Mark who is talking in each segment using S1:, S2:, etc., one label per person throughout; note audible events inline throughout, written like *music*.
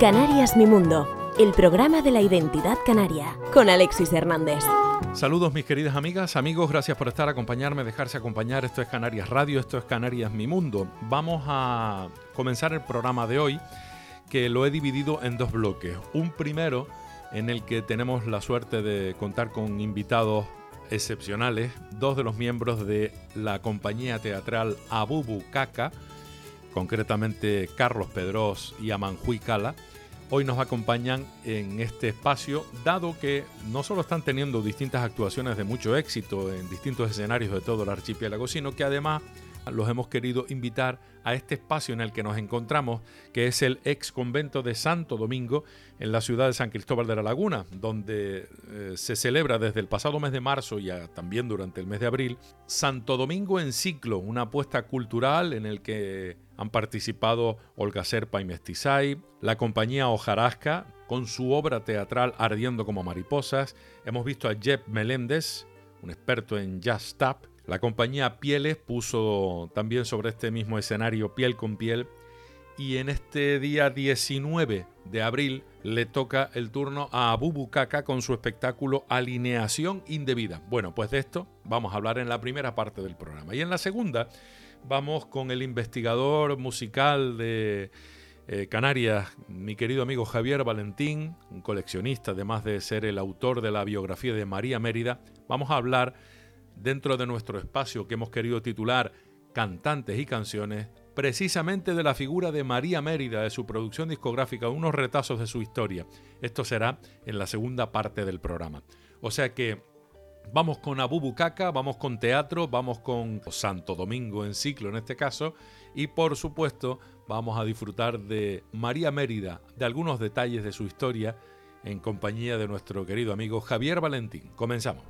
S1: Canarias Mi Mundo, el programa de la identidad canaria, con Alexis Hernández.
S2: Saludos mis queridas amigas, amigos, gracias por estar, acompañarme, dejarse acompañar. Esto es Canarias Radio, esto es Canarias Mi Mundo. Vamos a comenzar el programa de hoy, que lo he dividido en dos bloques. Un primero en el que tenemos la suerte de contar con invitados excepcionales, dos de los miembros de la compañía teatral Abubu Kaka, concretamente Carlos Pedros y Amanjuy Cala. Hoy nos acompañan en este espacio, dado que no solo están teniendo distintas actuaciones de mucho éxito en distintos escenarios de todo el archipiélago, sino que además los hemos querido invitar a este espacio en el que nos encontramos, que es el ex convento de Santo Domingo en la ciudad de San Cristóbal de la Laguna, donde eh, se celebra desde el pasado mes de marzo y también durante el mes de abril Santo Domingo en ciclo, una apuesta cultural en el que han participado Olga Serpa y Mestizay, la compañía Ojarasca con su obra teatral Ardiendo como mariposas, hemos visto a Jeb Meléndez, un experto en jazz tap, la compañía Pieles puso también sobre este mismo escenario piel con piel y en este día 19 de abril le toca el turno a Abu con su espectáculo Alineación Indebida. Bueno, pues de esto vamos a hablar en la primera parte del programa. Y en la segunda vamos con el investigador musical de eh, Canarias, mi querido amigo Javier Valentín, un coleccionista, además de ser el autor de la biografía de María Mérida. Vamos a hablar dentro de nuestro espacio que hemos querido titular Cantantes y Canciones, precisamente de la figura de María Mérida, de su producción discográfica, unos retazos de su historia. Esto será en la segunda parte del programa. O sea que vamos con Abubucaca, vamos con teatro, vamos con Santo Domingo en ciclo en este caso, y por supuesto vamos a disfrutar de María Mérida, de algunos detalles de su historia, en compañía de nuestro querido amigo Javier Valentín. Comenzamos.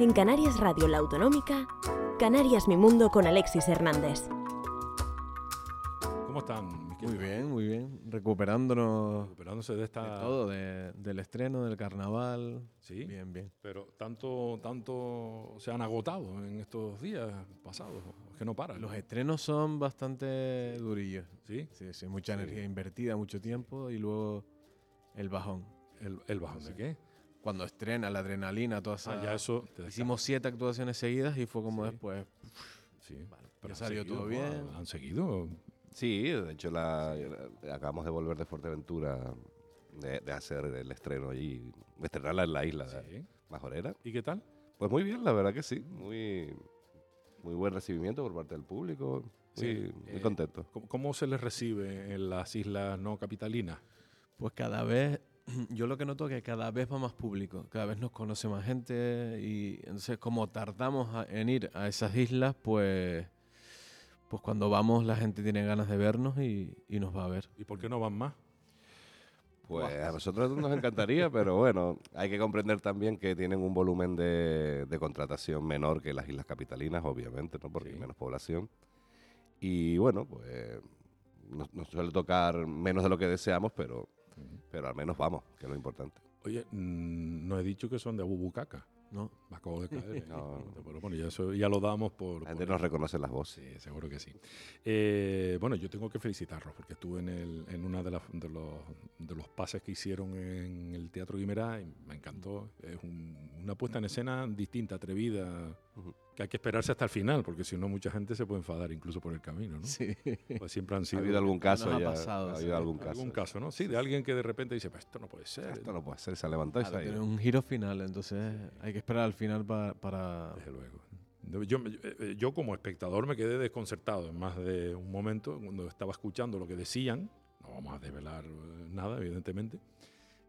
S1: En Canarias Radio La Autonómica, Canarias Mi Mundo con Alexis Hernández.
S2: ¿Cómo están?
S3: Muy bien, muy bien. Recuperándonos.
S2: Recuperándose de esta.
S3: todo, del estreno, del carnaval.
S2: Sí.
S3: Bien, bien.
S2: Pero tanto, tanto se han agotado en estos días pasados. Es que no paran.
S3: Los estrenos son bastante durillos.
S2: Sí.
S3: Sí, sí. Mucha energía invertida, mucho tiempo y luego el bajón.
S2: ¿El, bajón de qué?
S3: Cuando estrena la adrenalina, toda esa...
S2: Ah, ya eso...
S3: Hicimos siete actuaciones seguidas y fue como después...
S2: Sí,
S3: pero salió todo bien.
S2: ¿Han seguido?
S4: Sí, de hecho la, acabamos de volver de Fuerteventura de, hacer el estreno allí, de estrenarla en la isla de Majorera.
S2: ¿Y qué tal?
S4: Pues muy bien, la verdad que sí. Muy, muy buen recibimiento por parte del público. Muy, muy eh, contento.
S2: ¿Cómo se les recibe en las islas no capitalinas?
S3: Pues cada vez *clears throat* yo lo que noto es que cada vez va más público, cada vez nos conoce más gente y entonces como tardamos en ir a esas islas, pues, pues cuando vamos la gente tiene ganas de vernos y, nos va a ver.
S2: ¿Y por qué no van más?
S4: Pues a nosotros nos encantaría, pero bueno, hay que comprender también que tienen un volumen de, contratación menor que las islas capitalinas, obviamente, ¿no? porque hay menos población. Y bueno, pues nos suele tocar menos de lo que deseamos, pero pero al menos vamos, que es lo importante.
S2: Oye, mm, no he dicho que son de Abubucaca.
S3: No.
S2: Me acabo de caer. *laughs* no. Pero bueno, ya, eso, ya lo damos por...
S4: La gente nos reconoce las voces.
S2: Sí, seguro que sí. Eh, bueno, yo tengo que felicitarlos porque estuve en, el, en una de, las, de, los, de los pases que hicieron en el Teatro Guimerá y me encantó. Es una puesta en escena distinta, atrevida, que hay que esperarse hasta el final porque si no mucha gente se puede enfadar incluso por el camino, ¿no?
S3: Sí.
S2: Pues siempre han sido...
S4: Ha habido algún caso
S3: ya. Ha, pasado,
S4: ha habido algún caso.
S2: Algún caso, ¿no? Sí, de alguien que de repente dice, pues esto no puede ser.
S4: Esto no puede ser, se ha levantado
S3: y se un giro final, entonces hay que esperar al final para...
S2: Desde luego. Yo, eh, yo como espectador me quedé desconcertado en más de un momento cuando estaba escuchando lo que decían, no vamos a desvelar eh, nada, evidentemente,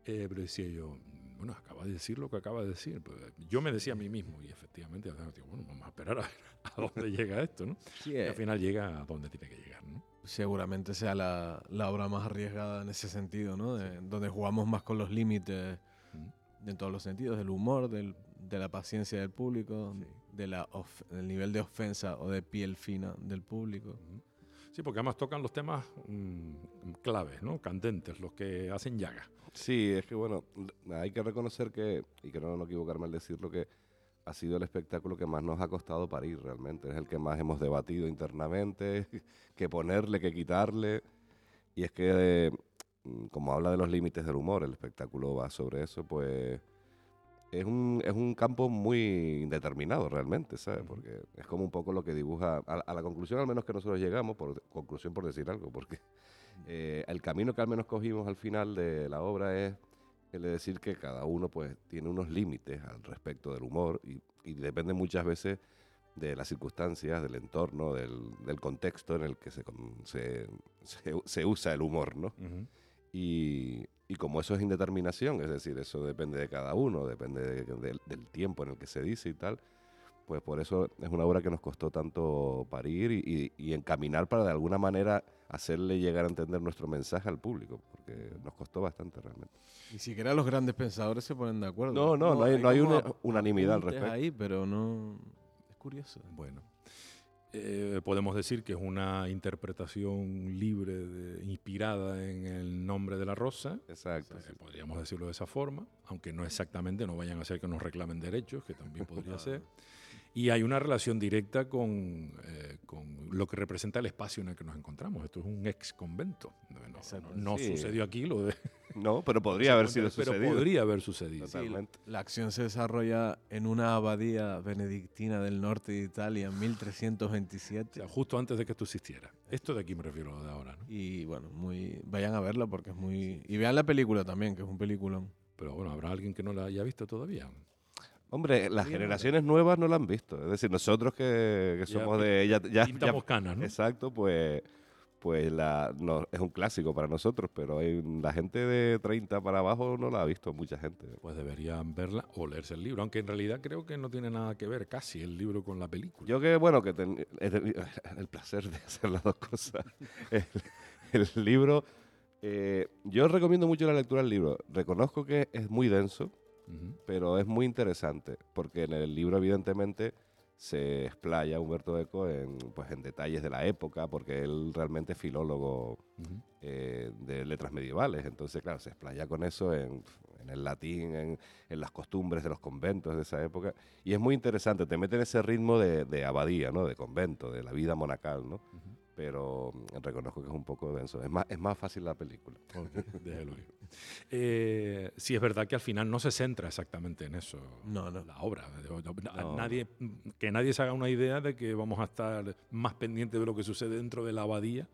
S2: eh, pero decía yo, bueno, acaba de decir lo que acaba de decir. Pues, yo me decía a mí mismo, y efectivamente, bueno, vamos a esperar a ver a *laughs* dónde llega esto, ¿no? y al final llega a donde tiene que llegar, ¿no?
S3: Seguramente sea la, la obra más arriesgada en ese sentido, ¿no? Donde jugamos más con los límites en todos los sentidos, del humor, del, de la paciencia del público, de la del nivel de ofensa o de piel fina del público.
S2: Sí, porque además tocan los temas mm, claves, ¿no? Candentes, los que hacen llaga.
S4: Sí, es que bueno, hay que reconocer que, y que no, no equivocarme al decirlo, que ha sido el espectáculo que más nos ha costado parir realmente. Es el que más hemos debatido internamente, *laughs* que ponerle, que quitarle. Y es que, mm, como habla de los límites del humor, el espectáculo va sobre eso, pues es un, es un campo muy indeterminado realmente, ¿sabes? Porque es como un poco lo que dibuja, a, a la conclusión al menos que nosotros llegamos, por conclusión por decir algo, porque eh, el camino que al menos cogimos al final de la obra es el de decir que cada uno pues tiene unos límites al respecto del humor y, y depende muchas veces de las circunstancias, del entorno, del, del contexto en el que se, se, se, se usa el humor, ¿no? Y, y como eso es indeterminación, es decir, eso depende de cada uno, depende de- del- del tiempo en el que se dice y tal, pues por eso es una obra que nos costó tanto parir y, y- y encaminar para de alguna manera hacerle llegar a entender nuestro mensaje al público, porque nos costó bastante realmente.
S3: Ni siquiera los grandes pensadores se ponen de acuerdo.
S4: No, no, no hay- no hay una unanimidad al respecto.
S3: ahí, pero no... Es curioso.
S2: Bueno, eh, podemos decir que es una interpretación libre, de- inspirada en el nombre de la rosa.
S4: Exacto.
S2: Eh, podríamos decirlo de esa forma, aunque no exactamente, no vayan a hacer que nos reclamen derechos, que también podría *laughs* ser. Y hay una relación directa con, eh, con lo que representa el espacio en el que nos encontramos. Esto es un ex convento. No, no-
S3: Exacto.
S2: no
S4: Sí.
S2: sucedió aquí lo de. *laughs*
S4: No, pero podría haber sido
S2: pero
S4: sucedido.
S2: podría haber sucedido.
S4: Totalmente.
S3: La acción se desarrolla en una abadía benedictina del norte de Italia en
S2: O
S3: 1327.
S2: sea, justo antes de que esto existiera. Esto de aquí me refiero de ahora, ¿no?
S3: Y bueno, muy vayan a verla porque es muy... Y vean la película también, que es un peliculón.
S2: Pero bueno, habrá alguien que no la haya visto todavía.
S4: Hombre, las generaciones nuevas no la han visto. Es decir, nosotros que, que
S2: Ya
S4: somos
S2: pi-
S4: de... Ya, ya- ya-
S2: canas, ¿no?
S4: Exacto, pues, pues la, no, es un clásico para nosotros, pero hay, la gente de 30 para abajo no la ha visto mucha gente.
S2: Pues deberían verla o leerse el libro, aunque en realidad creo que no tiene nada que ver casi el libro con la película.
S4: Yo que, bueno, que ten- he tenido *laughs* el placer de hacer las dos cosas. *laughs* El, el libro, eh, yo recomiendo mucho la lectura del libro. Reconozco que es muy denso, Pero es muy interesante, porque en el libro evidentemente se explaya Humberto Eco en, pues, en detalles de la época, porque él realmente es filólogo eh, de letras medievales. Entonces, claro, se explaya con eso en, en el latín, en, en las costumbres de los conventos de esa época. Y es muy interesante, te mete en ese ritmo de, de abadía, ¿no? De convento, de la vida monacal, ¿no? Pero reconozco que es un poco denso. Es más, es más fácil la película.
S2: Ok, déjelo ir. Eh, sí, es verdad que al final no se centra exactamente en eso.
S3: No, no.
S2: La obra. No-. Nadie, que nadie se haga una idea de que vamos a estar más pendientes de lo que sucede dentro de la abadía.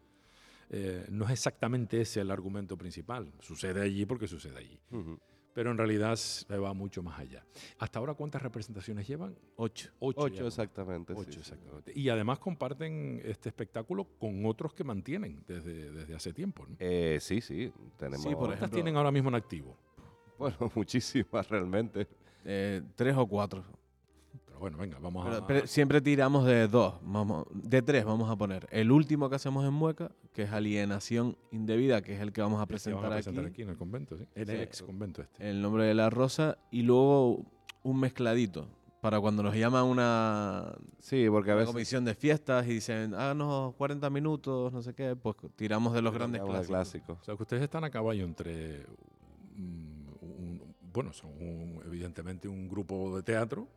S2: Eh, no es exactamente ese el argumento principal. Sucede allí porque sucede allí.
S4: Ujú.
S2: Pero en realidad se va mucho más allá. ¿Hasta ahora cuántas representaciones llevan?
S3: Ocho.
S2: Ocho.
S4: Ocho exactamente.
S2: Ocho,
S4: sí.
S2: exactamente. Y además comparten este espectáculo con otros que mantienen desde, desde hace tiempo. ¿no?
S4: Eh, sí, sí. Tenemos,
S3: Sí, por
S2: ¿Cuántas
S3: ejemplo-
S2: tienen ahora mismo en activo?
S4: Bueno, *laughs* muchísimas realmente.
S3: Eh, tres o cuatro.
S2: Bueno, venga, vamos
S3: Pero-
S2: a...
S3: pero siempre tiramos de dos, vamos, de tres vamos a poner. El último que hacemos en Mueca, que es Alienación Indebida, que es el que vamos a presentar,
S2: a presentar
S3: aquí,
S2: aquí en el convento, ¿sí? El ex convento este.
S3: El nombre de la rosa, y luego un mezcladito, para cuando nos llama una,
S4: Sí, porque a
S3: una
S4: veces...
S3: comisión de fiestas y dicen, háganos 40 minutos, no sé qué, pues tiramos de los grandes clásicos.
S4: clásico.
S2: O sea, que ustedes están a caballo entre... mm, un- bueno, son un- evidentemente un grupo de teatro,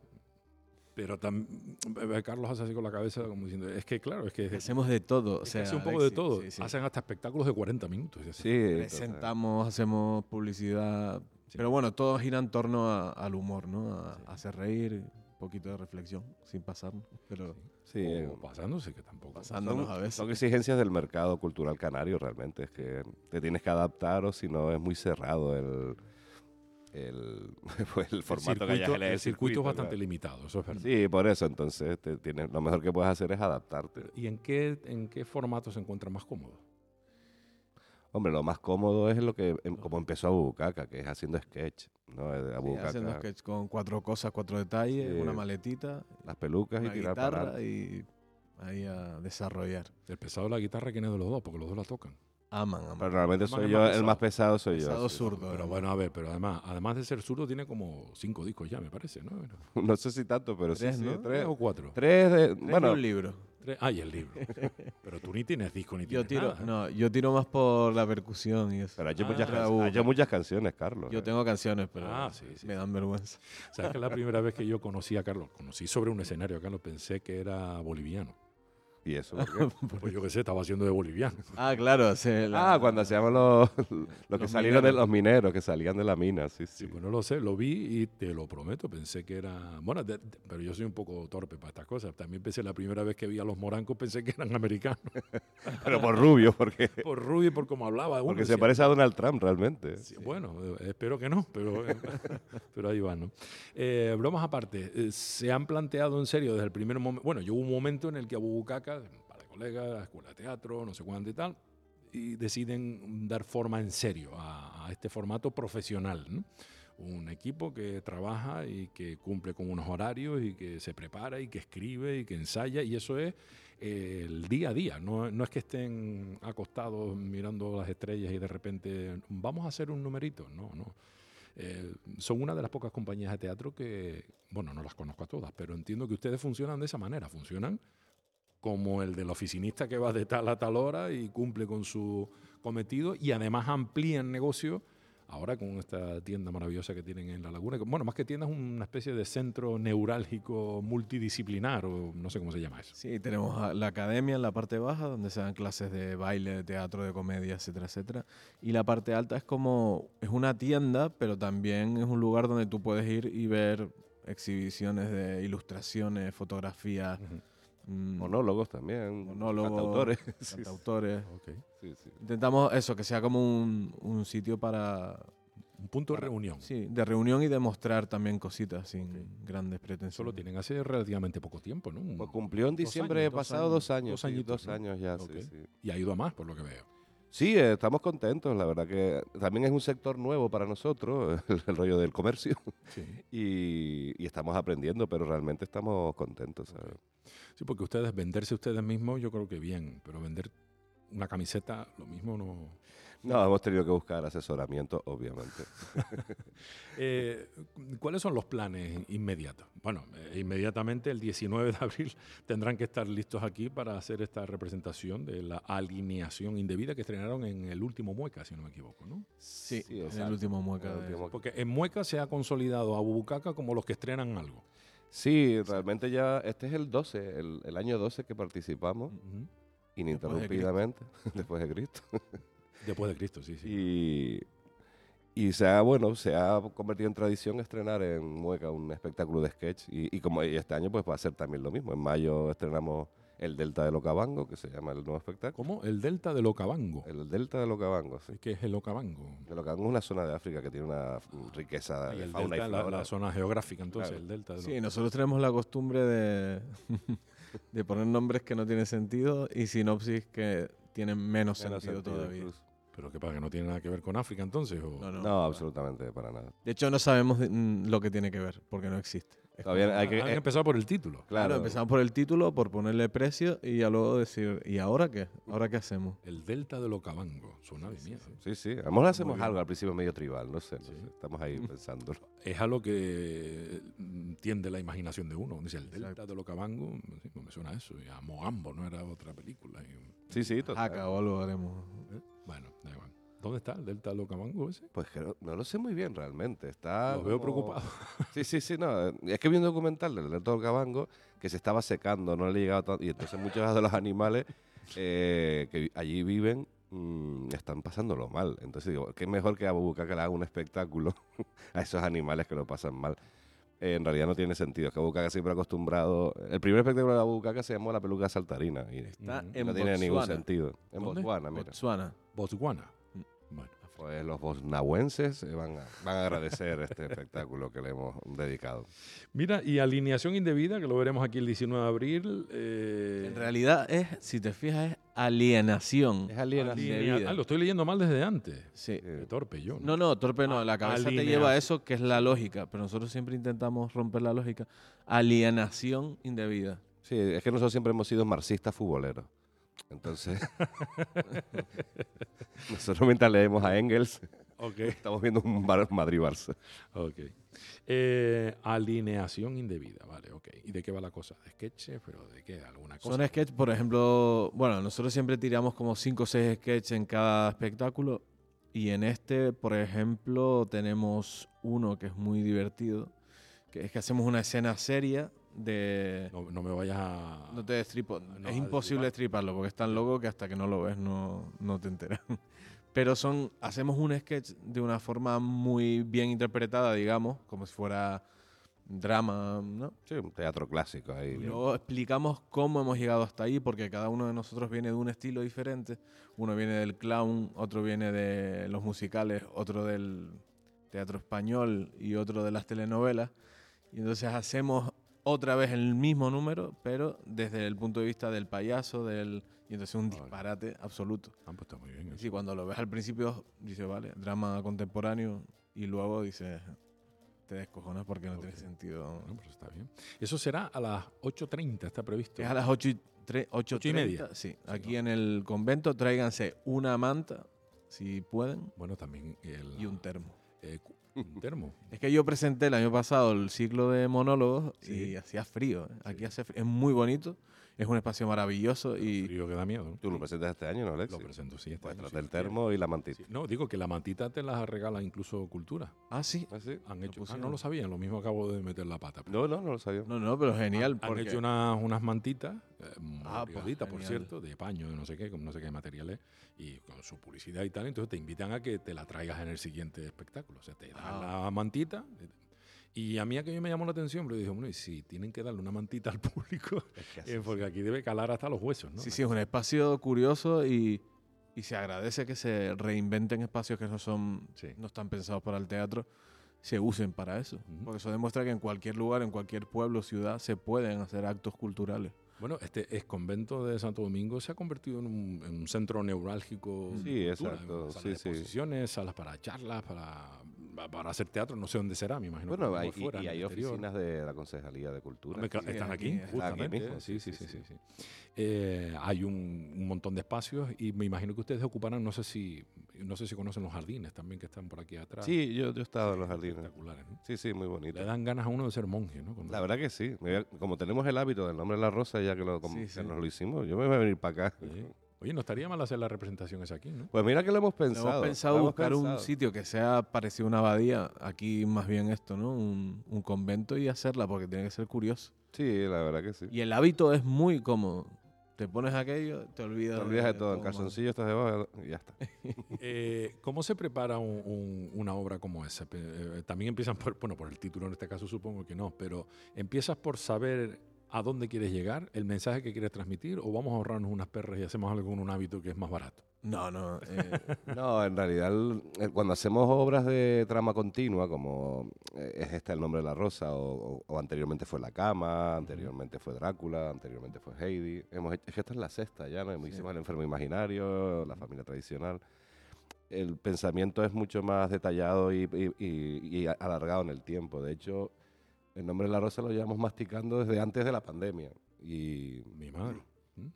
S2: pero también... Carlos hace así con la cabeza como diciendo, es que claro, es que...
S3: Hacemos de todo. O sea,
S2: hace un poco de
S3: Alexis,
S2: todo.
S3: sí, sí.
S2: Hacen hasta espectáculos de 40 minutos.
S4: Sí.
S3: Presentamos, hacemos publicidad.
S2: Sí.
S3: Pero bueno, todo gira en torno a- al humor, ¿no? A, a hacer reír, un poquito de reflexión, sin pasarnos. Pero
S4: Sí, eh,
S2: O pasándose, que tampoco...
S3: pasándonos a
S4: Son,
S3: veces.
S4: son exigencias del mercado cultural canario realmente, es que te tienes que adaptar o si no es muy cerrado el, el, *laughs* pues, el
S2: El
S4: formato que hayas
S2: circuito,
S4: elegido,
S2: el circuito es bastante limitado, eso es verdad.
S4: Sí, por eso, entonces te tienes, lo mejor que puedes hacer es adaptarte.
S2: ¿Y en qué, en qué formato se encuentra más cómodo?
S4: Hombre, lo más cómodo es lo que, em- como empezó Abucaca, que es haciendo sketch, ¿no? Eh,
S3: Sí, haciendo sketch con cuatro cosas, cuatro detalles,
S4: Sí.
S3: una maletita,
S4: las pelucas
S3: una
S4: y tirar
S3: guitarra y ahí a desarrollar.
S2: El pesado de la guitarra, ¿quién es de los dos? Porque los dos la tocan.
S3: Aman, aman.
S4: Pero normalmente
S2: Más
S4: soy yo, el más pesado soy yo.
S3: Pesado zurdo.
S2: Pero
S3: ¿no?
S2: bueno, a ver, pero además, además de ser zurdo, tiene como cinco discos ya, me parece, ¿no? *laughs*
S4: No sé si tanto, pero
S3: Tres,
S4: sí, tres.
S2: ¿Tres o cuatro?
S4: Tres de-
S3: Tres
S4: bueno,
S3: un libro.
S2: Tres. Ah, y el libro. *laughs* Pero tú ni tienes disco ni
S3: Yo
S2: tienes
S3: tiro,
S2: nada. ¿eh?
S3: no, yo tiro más por la percusión y eso.
S4: Pero ha hecho,
S2: Ah,
S4: muchas,
S3: otra
S4: can-
S3: U.
S4: ha hecho muchas canciones, Carlos.
S3: Yo
S4: eh.
S3: tengo canciones, pero
S2: Ah, sí, sí.
S3: me dan vergüenza.
S2: ¿Sabes que la primera vez que yo conocí a Carlos, conocí sobre un escenario a Carlos, pensé que era boliviano.
S4: ¿Y eso por qué? *laughs*
S2: Pues yo qué sé, estaba haciendo de boliviano.
S3: Ah, claro. sí, la-
S4: Ah, cuando hacíamos los, los que
S3: Los
S4: salieron de los mineros, que salían de la mina, sí,
S2: Sí,
S4: sí.
S2: pues no lo sé, lo vi y te lo prometo, pensé que era... Bueno, de- de- pero yo soy un poco torpe para estas cosas. También pensé, la primera vez que vi a los morancos, pensé que eran americanos. *laughs*
S4: Pero por rubio, porque,
S2: Por Rubio y por cómo hablaba. uno,
S4: porque se
S2: decía,
S4: parece a Donald Trump realmente.
S2: Sí, bueno, eh, espero que no, pero, eh, *laughs* pero ahí va, ¿no? Eh, bromas aparte, eh, se han planteado en serio desde el primer momento. Bueno, yo hubo un momento en el que a Bubucaca, un par de colegas, escuela de teatro, no sé cuánto y tal, y deciden dar forma en serio a, a este formato profesional, ¿no? Un equipo que trabaja y que cumple con unos horarios y que se prepara y que escribe y que ensaya, y eso es eh, el día a día. No, no es que estén acostados mirando las estrellas y de repente vamos a hacer un numerito. No, no. Eh, son una de las pocas compañías de teatro que, bueno, no las conozco a todas, pero entiendo que ustedes funcionan de esa manera. Funcionan como el del oficinista que va de tal a tal hora y cumple con su cometido y además amplían negocio ahora con esta tienda maravillosa que tienen en La Laguna. que, Bueno, más que tienda es una especie de centro neurálgico multidisciplinar o no sé cómo se llama eso.
S3: Sí, tenemos la academia en la parte baja, donde se dan clases de baile, de teatro, de comedia, etcétera, etcétera. Y la parte alta es como, es una tienda, pero también es un lugar donde tú puedes ir y ver exhibiciones de ilustraciones, fotografías, mm,
S4: Monólogos también.
S3: monólogos,
S4: cantautores. *laughs* Sí, sí,
S3: cantautores.
S2: Ok.
S4: sí, sí.
S3: Intentamos eso, que sea como un, un sitio para,
S2: Un punto de reunión.
S3: sí, de reunión y de mostrar también cositas sin grandes pretensiones.
S2: lo tienen hace relativamente poco tiempo, ¿no?
S4: Pues cumplió en
S2: Dos
S4: diciembre
S2: años, dos
S4: pasado
S2: años.
S4: dos años.
S2: Dos
S4: sí,
S2: añitos,
S4: dos
S2: ¿no?
S4: años ya,
S2: Ok.
S4: sí, sí.
S2: Y ha ido a más, por lo que veo.
S4: Sí, eh, estamos contentos, la verdad que también es un sector nuevo para nosotros, *laughs* el, el rollo del comercio,
S2: Sí.
S4: y, y estamos aprendiendo, pero realmente estamos contentos. ¿sabes?
S2: Sí, porque ustedes, venderse ustedes mismos, yo creo que bien, pero vender una camiseta, lo mismo no.
S4: No, hemos tenido que buscar asesoramiento, obviamente. *laughs*
S2: Eh, ¿Cuáles son los planes inmediatos? Bueno, eh, inmediatamente el 19 de abril tendrán que estar listos aquí para hacer esta representación de la alineación indebida que estrenaron en el último Mueca, si no me equivoco, ¿no?
S3: Sí, en el último mueca.
S4: El último-
S2: Porque en Mueca se ha consolidado a Bubucaca como los que estrenan algo.
S4: Sí, realmente ya, este es el 12, el, el año 12 que participamos, ininterrumpidamente, después de Cristo. *laughs* *laughs*
S2: Después de Cristo, sí, sí.
S4: Y, y se ha, bueno, se ha convertido en tradición estrenar en Mueca un espectáculo de sketch. Y, y como y este año pues va a ser también lo mismo. En mayo estrenamos el Delta de Locabango, que se llama el nuevo espectáculo.
S2: ¿Cómo? El delta del Okavango.
S4: El Delta de Locabango, sí.
S2: ¿Qué es el Okavango?
S4: El Locabango es una zona de África que tiene una riqueza de
S2: el
S4: fauna
S2: delta,
S4: y
S2: la,
S4: flora.
S2: la zona geográfica, entonces,
S4: Claro.
S2: el delta del
S3: Sí, nosotros tenemos la costumbre de, *laughs* de poner nombres que no tienen sentido y sinopsis que tienen menos,
S4: Menos
S3: sentido,
S4: sentido
S3: todavía.
S4: incluso.
S2: Pero que pasa que no tiene nada que ver con África entonces. ¿o?
S3: No, no.
S4: No, absolutamente para nada.
S3: De hecho, no sabemos de- mm, lo que tiene que ver, porque no existe. Es
S4: Todavía hay que...
S2: Han
S4: eh,
S2: empezado por el título.
S3: Claro,
S4: claro,
S3: empezamos por el título, por ponerle precio y ya luego decir, ¿y ahora qué? ¿Ahora qué hacemos?
S2: El delta del Okavango. Suena de miedo.
S4: Sí, sí. A lo mejor hacemos
S2: bien.
S4: algo al principio medio tribal, no sé. no
S2: Sí.
S4: sé, Estamos ahí *laughs* pensándolo.
S2: Es a lo que mm, tiende la imaginación de uno. Dice el delta
S3: Exacto.
S2: del Okavango. sí, no me suena eso. Y a Mogambo no era otra película. y-
S4: Sí, sí, total.
S3: Acá o algo haremos.
S2: ¿eh? ¿Dónde está el delta del Okavango ese?
S4: Pues que no, no lo sé muy bien realmente. Está
S2: Lo veo
S4: como-
S2: preocupado. *laughs*
S4: Sí, sí, sí, no. Es que vi un documental del Delta del Cabango que se estaba secando, no le llegaba tanto. Y entonces muchos de los animales eh, que allí viven mm, están pasándolo mal. Entonces digo, qué mejor que a Bubucaca le haga un espectáculo *laughs* a esos animales que lo pasan mal. Eh, en realidad no tiene sentido. Es que Bubucaca siempre ha acostumbrado. El primer espectáculo de la Bubucaca se llamó La Peluca Saltarina. Y
S3: Está
S2: Ujú.
S3: en
S4: no tiene ningún
S3: Botswana.
S4: sentido. En
S2: ¿Dónde?
S4: Botswana, mira.
S3: Botswana.
S2: Botswana.
S4: Pues los bosnahuenses van a, van a agradecer este *laughs* espectáculo que le hemos dedicado.
S2: Mira, y alineación indebida, que lo veremos aquí el 19 de abril. eh,
S3: En realidad es, si te fijas, es alienación.
S4: Es alienación.
S2: alinea-
S3: indebida.
S2: Ah, lo estoy leyendo mal desde antes.
S3: Sí.
S2: Qué torpe yo.
S3: No, no, torpe no. La cabeza te lleva a eso, que es la lógica. Pero nosotros siempre intentamos romper la lógica. Alienación indebida.
S4: Sí, es que nosotros siempre hemos sido marxistas futboleros. Entonces, *laughs* nosotros mientras leemos a Engels,
S2: Ok. *laughs*
S4: Estamos viendo un Bar- Madrid-Barça.
S2: Ok. Eh, alineación indebida, vale, ok. ¿Y de qué va la cosa? ¿De sketches? ¿Pero de qué? ¿Alguna cosa?
S3: Son sketches, por ejemplo, bueno, nosotros siempre tiramos como 5 o 6 sketches en cada espectáculo. Y en este, por ejemplo, tenemos uno que es muy divertido, que es que hacemos una escena seria de...
S2: No, no me vayas a...
S3: No te destripo.
S2: No,
S3: es imposible
S2: destripar.
S3: destriparlo porque es tan loco que hasta que no lo ves no, no te enteras. *laughs* Pero son, hacemos un sketch de una forma muy bien interpretada, digamos, como si fuera drama, ¿no?
S4: Sí, un teatro clásico ahí. Bien.
S3: luego explicamos cómo hemos llegado hasta ahí, porque cada uno de nosotros viene de un estilo diferente. Uno viene del clown, otro viene de los musicales, otro del teatro español y otro de las telenovelas. Y entonces hacemos otra vez el mismo número, pero desde el punto de vista del payaso, del... Y entonces un
S2: Vale.
S3: disparate absoluto.
S2: Ah, pues está muy bien.
S3: Y
S2: eso.
S3: sí, cuando lo ves al principio, dice, vale, drama contemporáneo, y luego dices, te descojonas porque no tiene sentido.
S2: Bueno, pues está bien. Eso será a las 8.30, está previsto.
S3: Es a las 8 y, tre-
S2: Ocho y
S3: 8:30,
S2: media.
S3: Sí, aquí en el convento tráiganse una manta, si pueden,
S2: Bueno, también el,
S3: y un termo.
S2: eh, un termo.
S3: Es que yo presenté el año pasado el ciclo de monólogos
S2: Sí.
S3: y hacía frío. ¿eh? Aquí
S2: Sí.
S3: hace frío. Es muy bonito, es un espacio maravilloso y
S2: Frío que da miedo. ¿no?
S4: Tú lo presentas este año, ¿no, Alex?
S2: Lo presento, sí. este
S4: Pues
S2: año, sí.
S4: el termo y la mantita.
S2: Sí. No, digo que la mantita te la regala incluso Cultura.
S3: ah sí.
S4: ¿Ah, sí?
S2: Han hecho, ah,
S3: pusieron.
S2: no lo sabían, lo mismo acabo de meter la pata.
S4: No, no, no lo sabía.
S3: No, no, pero genial
S2: Han, hecho unas, unas mantitas, eh, muy
S3: Ah, pues,
S2: por cierto, de paño, de no sé qué, con no sé qué materiales, y con su publicidad y tal. Entonces te invitan a que te la traigas en el siguiente espectáculo. O sea, te dan
S3: Ah.
S2: la mantita. Y a mí aquello me llamó la atención, pero dije, bueno, y si tienen que darle una mantita al público, *laughs* eh, porque aquí debe calar hasta los huesos, ¿no?
S3: sí, sí, es un espacio curioso y, y se agradece que se reinventen espacios que no son
S2: Sí.
S3: no están pensados para el teatro, se usen para eso.
S2: Ujú.
S3: Porque eso demuestra que en cualquier lugar, en cualquier pueblo, ciudad, se pueden hacer actos culturales.
S2: Bueno, este ex convento de Santo Domingo se ha convertido en un, en un centro neurálgico.
S4: Sí,
S2: cultura,
S4: exacto,
S2: Salas
S4: sí,
S2: de
S4: sí.
S2: exposiciones, salas para charlas, para, para hacer teatro. No sé dónde será, me imagino.
S4: Bueno, hay, y-
S2: fuera,
S4: y hay
S2: exterior.
S4: oficinas de la Concejalía de Cultura.
S3: Sí,
S2: están
S3: aquí,
S2: aquí,
S3: aquí
S2: justamente.
S4: mismo,
S2: sí, sí,
S4: sí,
S2: sí,
S4: sí,
S2: sí, sí. Eh, hay un, un montón de espacios y me imagino que ustedes ocuparán, no sé si, no sé si conocen los jardines también que están por aquí atrás.
S4: Sí, yo, yo he estado en los jardines.
S2: Espectaculares, ¿no?
S4: Sí, sí, muy bonito.
S2: Le dan ganas a uno de ser monje, ¿no? Cuando-
S4: La verdad que sí. A- Como tenemos el hábito del nombre de la rosa, ya que, lo, como-
S3: Sí,
S4: que nos lo hicimos, yo me voy a venir para acá.
S2: Oye, no estaría mal hacer la representación esa aquí, ¿no?
S4: Pues mira que lo hemos pensado.
S3: hemos pensado
S4: lo hemos
S3: buscar un sitio que sea parecido a una abadía, aquí más bien esto, ¿no? Un, un convento y hacerla, porque tiene que ser curioso.
S4: Sí, la verdad que sí.
S3: Y el hábito es muy cómodo. Te pones aquello, te olvidas,
S4: Te olvidas de todo.
S3: Más.
S4: calzoncillo estás debajo y ya está. *laughs*
S2: Eh, ¿Cómo se prepara un- un- una obra como esa? Eh, también empiezan por, bueno, por el título en este caso supongo que no, pero empiezas por saber a dónde quieres llegar, el mensaje que quieres transmitir, o vamos a ahorrarnos unas perras y hacemos algo con un hábito que es más barato.
S3: No, no. eh, *laughs*
S4: No, en realidad, el- el- cuando hacemos obras de trama continua, como eh, es este el nombre de la rosa, o, o- o anteriormente fue La Cama, anteriormente fue Drácula, anteriormente fue Heidi. Hemos hecho, es que esta es la sexta ya, ¿no? Hicimos El Enfermo Imaginario, La Familia Tradicional. El pensamiento es mucho más detallado y, y- y- y alargado en el tiempo. De hecho, el nombre de la rosa lo llevamos masticando desde antes de la pandemia. Y
S2: Mi madre. ¿Mm?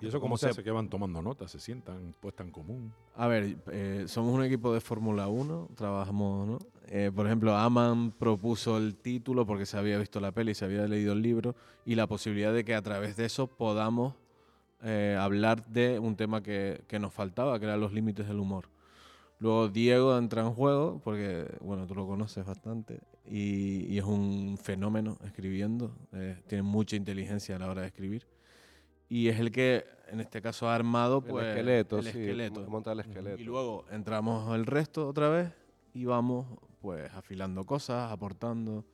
S2: ¿Y eso cómo
S4: ¿Cómo
S2: se
S4: se-
S2: hace? Que van tomando notas, se sientan, puesta en común.
S3: a ver, eh, somos un equipo de Fórmula 1, trabajamos, ¿no? Eh, por ejemplo, Aman propuso el título porque se había visto la peli, se había leído el libro, y la posibilidad de que a través de eso podamos eh, hablar de un tema que, que nos faltaba, que eran los límites del humor. Luego Diego entra en juego, porque, bueno, tú lo conoces bastante, y, y es un fenómeno escribiendo, eh, tiene mucha inteligencia a la hora de escribir, y es el que, en este caso, ha armado pues,
S4: el esqueleto,
S3: el
S4: sí,
S3: esqueleto.
S4: monta el esqueleto.
S3: Y luego entramos el resto otra vez y vamos pues afilando cosas, aportando.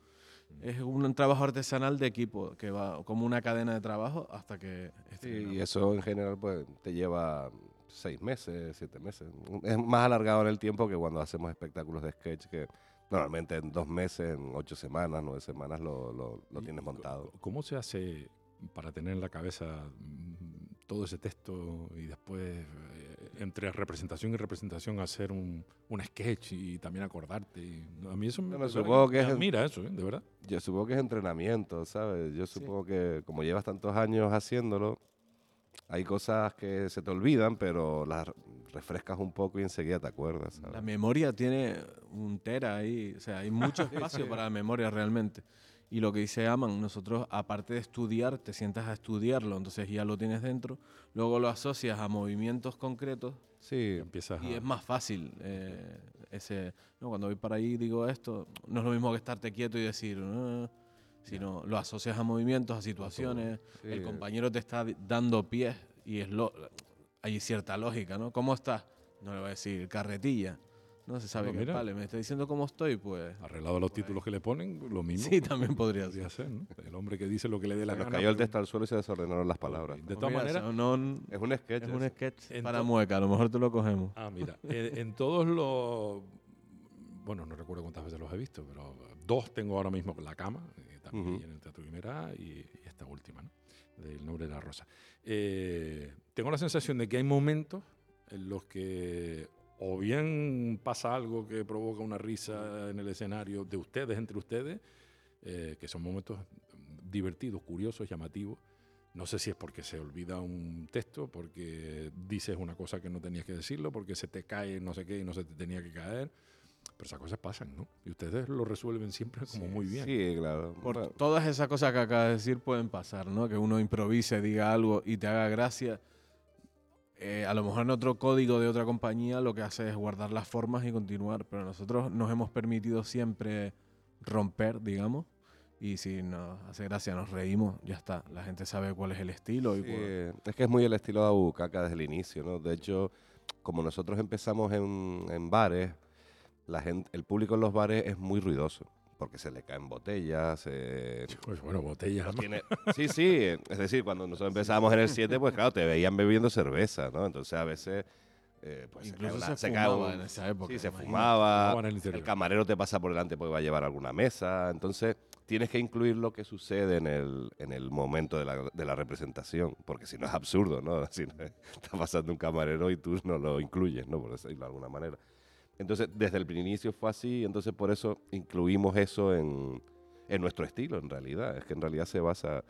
S3: Es un trabajo artesanal de equipo que va como una cadena de trabajo hasta que
S4: Sí,
S3: estrenamos.
S4: y eso en general pues te lleva seis meses, siete meses. Es más alargado en el tiempo que cuando hacemos espectáculos de sketch que normalmente en dos meses, en ocho semanas, nueve semanas lo, lo, lo
S2: ¿Y
S4: tienes montado.
S2: ¿Cómo se hace para tener en la cabeza mm, todo ese texto y después, eh, entre representación y representación, hacer un, un sketch y también acordarte? Y, a mí eso me,
S4: Bueno, supongo que es
S2: admira eso, ¿eh? de verdad.
S4: Yo supongo que es entrenamiento, ¿sabes? Yo supongo que como llevas tantos años haciéndolo, hay cosas que se te olvidan, pero las refrescas un poco y enseguida te acuerdas. ¿sabes?
S3: La memoria tiene un tera ahí, o sea, hay mucho *laughs* espacio para la memoria realmente. Y lo que dice Aman, nosotros aparte de estudiar, te sientas a estudiarlo, entonces ya lo tienes dentro, luego lo asocias a movimientos concretos
S4: Sí,
S2: Empiezas
S3: y
S2: a-
S3: es más fácil. eh, ese, no, cuando voy para ahí digo esto, no es lo mismo que estarte quieto y decir, "Ah", sino lo asocias a movimientos, a situaciones,
S4: sí.
S3: el compañero te está dando pies y es lo, hay cierta lógica, ¿no? ¿Cómo estás? No le voy a decir carretilla. No se sabe qué vale, me está diciendo cómo estoy, pues.
S2: arreglado los títulos que le ponen, lo mismo.
S3: Sí, también podría ser.
S2: podría ser, ¿no? El hombre que dice lo que le dé la gana.
S4: cayó el texto al suelo y se desordenaron las palabras.
S2: De
S3: Pues
S2: todas maneras,
S4: Es un sketch.
S3: es un sketch para mueca, a lo mejor te lo cogemos.
S2: Ah, mira, en, en todos los. Bueno, no recuerdo cuántas veces los he visto, pero dos tengo ahora mismo con la cama, eh, también en el Teatro y esta última, ¿no? Del nombre de la rosa. Eh, tengo la sensación de que hay momentos en los que o bien pasa algo que provoca una risa en el escenario de ustedes, entre ustedes, eh, que son momentos divertidos, curiosos, llamativos. No sé si es porque se olvida un texto, porque dices una cosa que no tenías que decirlo, porque se te cae no sé qué y no se te tenía que caer. Pero esas cosas pasan, ¿no? Y ustedes lo resuelven siempre como muy bien.
S4: Sí, claro.
S3: Por
S4: Bueno,
S3: todas esas cosas que acabas de decir pueden pasar, ¿no? Que uno improvise, diga algo y te haga gracia. Eh, a lo mejor en otro código de otra compañía lo que hace es guardar las formas y continuar, pero nosotros nos hemos permitido siempre romper, digamos, y si nos hace gracia nos reímos, ya está. La gente sabe cuál es el estilo y
S4: Sí, es que es muy el estilo de Abucaca desde el inicio, ¿no? De hecho, como nosotros empezamos en, en bares, la gente, el público en los bares es muy ruidoso, porque se le caen botellas, se...
S2: Pues bueno, botellas.
S4: no tiene- Sí, sí, es decir, cuando nosotros empezamos en el 7, pues claro, te veían bebiendo cerveza, ¿no? Entonces a veces... eh, pues se una-
S3: se, fumaba en esa época.
S4: Sí, se fumaba.
S2: En el.
S4: El camarero te pasa por delante porque va a llevar alguna mesa. Entonces, tienes que incluir lo que sucede en el, en el momento de la, de la representación. Porque si no es absurdo, ¿no? *laughs* Si no, está pasando un camarero y tú no lo incluyes, ¿no? Por decirlo de alguna manera. Entonces, desde el inicio fue así. Entonces, por eso incluimos eso en, en nuestro estilo, en realidad. Es que en realidad se basa.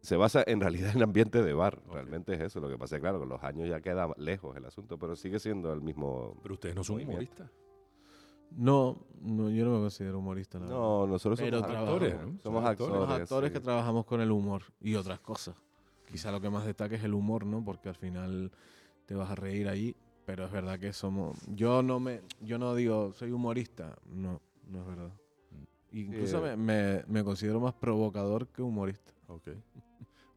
S4: Se basa en realidad en ambiente de bar, realmente es eso. Lo que pasa es claro, con los años ya queda lejos el asunto, pero sigue siendo el mismo,
S2: Pero ustedes no son humoristas.
S3: No, no, yo no me considero humorista. la verdad.
S4: No, nosotros somos
S2: actores, ¿no?
S4: Somos
S2: actores.
S3: Somos
S4: actores.
S3: actores
S4: sí.
S3: que trabajamos con el humor y otras cosas. Quizá lo que más destaca es el humor, ¿no? Porque al final te vas a reír ahí, pero es verdad que somos... Yo no me yo no digo soy humorista, no, no es verdad. Incluso
S4: eh.
S3: me, me- me considero más provocador que humorista.
S2: Ok.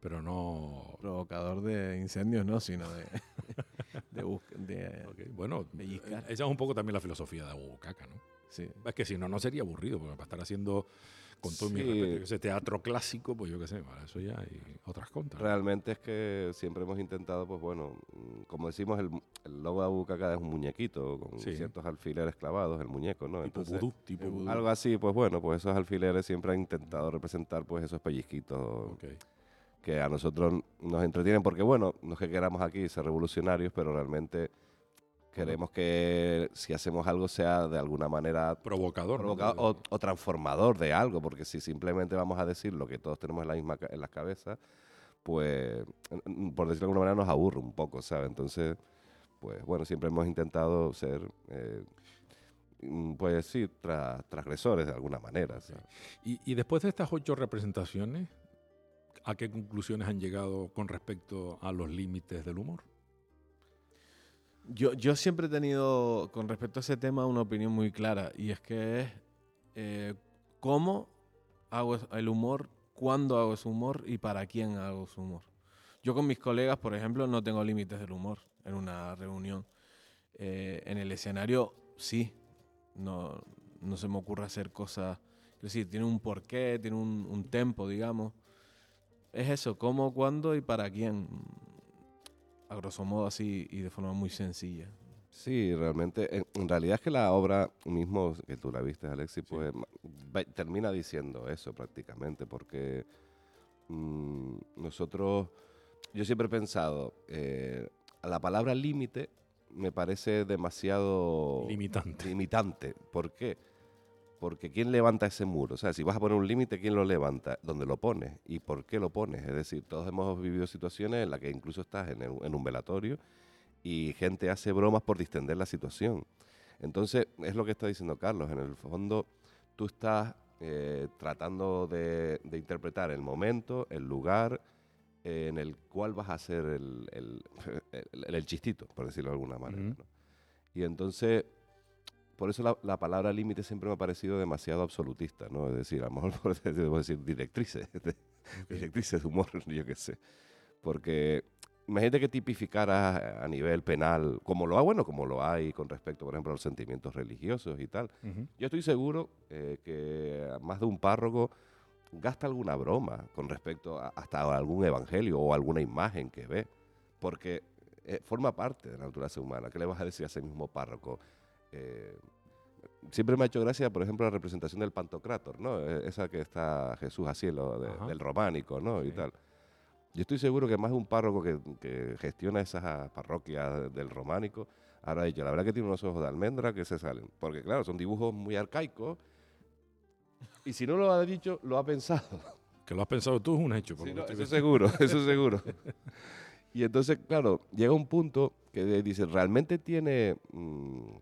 S2: Pero no.
S3: Provocador de incendios, no, sino de... *laughs*
S2: Bueno, esa es un poco también la filosofía de Abucaca, ¿no?
S3: sí.
S2: Es que si no, no sería aburrido, porque para estar haciendo, con todo mi
S4: Sí.
S2: respeto, ese teatro clásico, pues yo qué sé, para eso ya hay otras contras.
S4: Realmente es que siempre hemos intentado, pues bueno, mm, como decimos, el, el logo de Abucaca es un muñequito con
S2: Sí.
S4: ciertos alfileres clavados, el muñeco, ¿no?
S2: tipo
S4: Entonces,
S2: vudú, tipo vudú.
S4: algo así, pues bueno, pues esos alfileres siempre han intentado representar pues esos pellizquitos que a nosotros nos entretienen, porque bueno, no es que queramos aquí ser revolucionarios, pero realmente queremos que si hacemos algo sea de alguna manera
S2: Provocador.
S4: o, o transformador de algo, porque si simplemente vamos a decir lo que todos tenemos en la misma en las cabezas, pues mm, por decirlo de alguna manera nos aburre un poco, ¿sabes? Entonces, pues bueno, siempre hemos intentado ser, eh, mm, pues sí, tra- transgresores de alguna manera. ¿sí?
S2: Y, y después de estas ocho representaciones, ¿a qué conclusiones han llegado con respecto a los límites del humor?
S3: Yo, yo siempre he tenido, con respecto a ese tema, una opinión muy clara. Y es que es eh, cómo hago el humor, cuándo hago ese humor y para quién hago ese humor. Yo con mis colegas, por ejemplo, no tengo límites del humor en una reunión. Eh, en el escenario, sí. No, no se me ocurre hacer cosas... Es decir, tiene un porqué, tiene un, un tempo, digamos. Es eso, cómo, cuándo y para quién. A grosso modo así y de forma muy sencilla.
S4: Sí, realmente, en, en realidad es que la obra mismo, que tú la viste, Alexis, pues va- termina diciendo eso prácticamente, porque mm, nosotros, yo siempre he pensado, eh, la palabra límite me parece demasiado
S2: Limitante.
S4: limitante. ¿Por qué? Porque ¿quién levanta ese muro? O sea, si vas a poner un límite, ¿quién lo levanta? ¿Dónde lo pones? ¿Y por qué lo pones? Es decir, todos hemos vivido situaciones en las que incluso estás en, el- en un velatorio y gente hace bromas por distender la situación. Entonces, es lo que está diciendo Carlos, en el fondo tú estás eh, tratando de, interpretar el momento, el lugar eh, en el cual vas a hacer el, el, *laughs* chistito, por decirlo de alguna manera. Y entonces, por eso la, palabra límite siempre me ha parecido demasiado absolutista, ¿no? Es decir, a lo mejor *laughs* debo decir directrices, *laughs* directrices de humor, *laughs* yo qué sé. Porque imagínate que tipificara a nivel penal, como lo ha, bueno, como lo hay con respecto, por ejemplo, a los sentimientos religiosos y tal. Yo estoy seguro eh, que más de un párroco gasta alguna broma con respecto a, hasta algún evangelio o alguna imagen que ve, porque eh, forma parte de la naturaleza humana. ¿Qué le vas a decir a ese mismo párroco? Eh, siempre me ha hecho gracia, por ejemplo, la representación del Pantocrátor, ¿no? E, esa que está Jesús así, del románico, ¿no? Y tal. Yo estoy seguro que más de un párroco que, gestiona esas parroquias del románico habrá dicho, la verdad que tiene unos ojos de almendra que se salen. Porque claro, son dibujos muy arcaicos. Y si no lo ha dicho, lo ha pensado. *laughs*
S2: Que lo has pensado tú es un hecho.
S4: Sí, eso seguro, *laughs* eso seguro. y entonces, claro, llega un punto que dice, ¿realmente tiene mm,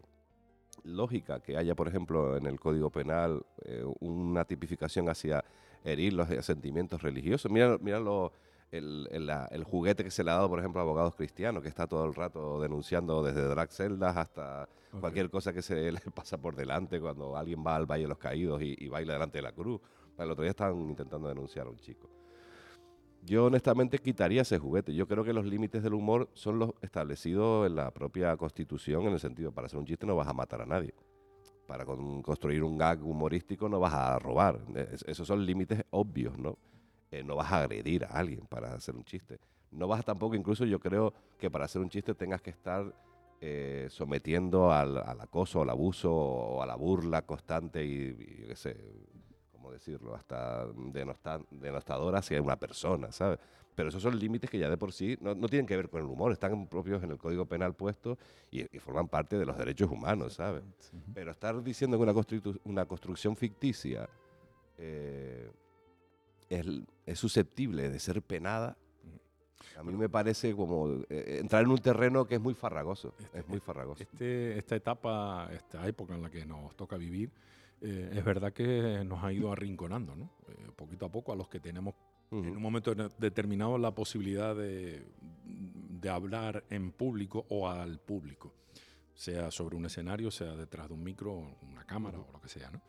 S4: lógica que haya, por ejemplo, en el Código Penal eh, una tipificación hacia herir los sentimientos religiosos? Mira, mira lo el, juguete que se le ha dado, por ejemplo, a abogados cristianos, que está todo el rato denunciando desde drag celdas hasta cualquier cosa que se *laughs* le pasa por delante cuando alguien va al Valle de los Caídos y, baila delante de la cruz. El otro día estaban intentando denunciar a un chico. Yo honestamente quitaría ese juguete. Yo creo que los límites del humor son los establecidos en la propia Constitución, en el sentido, para hacer un chiste no vas a matar a nadie. Para construir un gag humorístico no vas a robar. esos son límites obvios, ¿no? Eh, no vas a agredir a alguien para hacer un chiste. No vas tampoco, incluso yo creo que para hacer un chiste tengas que estar eh, sometiendo al, acoso, al abuso o a la burla constante y, yo qué sé, ¿cómo decirlo? Hasta denostadora hacia una persona, ¿sabes? Pero esos son límites que ya de por sí no, tienen que ver con el humor, están propios en el Código Penal puesto y, forman parte de los derechos humanos, ¿sabes? Pero estar diciendo que una, una construcción ficticia... Eh, es, susceptible de ser penada, a mí me parece como eh, entrar en un terreno que es muy farragoso. Este, es muy farragoso.
S2: Este, esta etapa, esta época en la que nos toca vivir, eh, es verdad que nos ha ido arrinconando, ¿no? Eh, poquito a poco a los que tenemos en un momento determinado la posibilidad de, de, hablar en público o al público, sea sobre un escenario, sea detrás de un micro, una cámara o lo que sea, ¿no?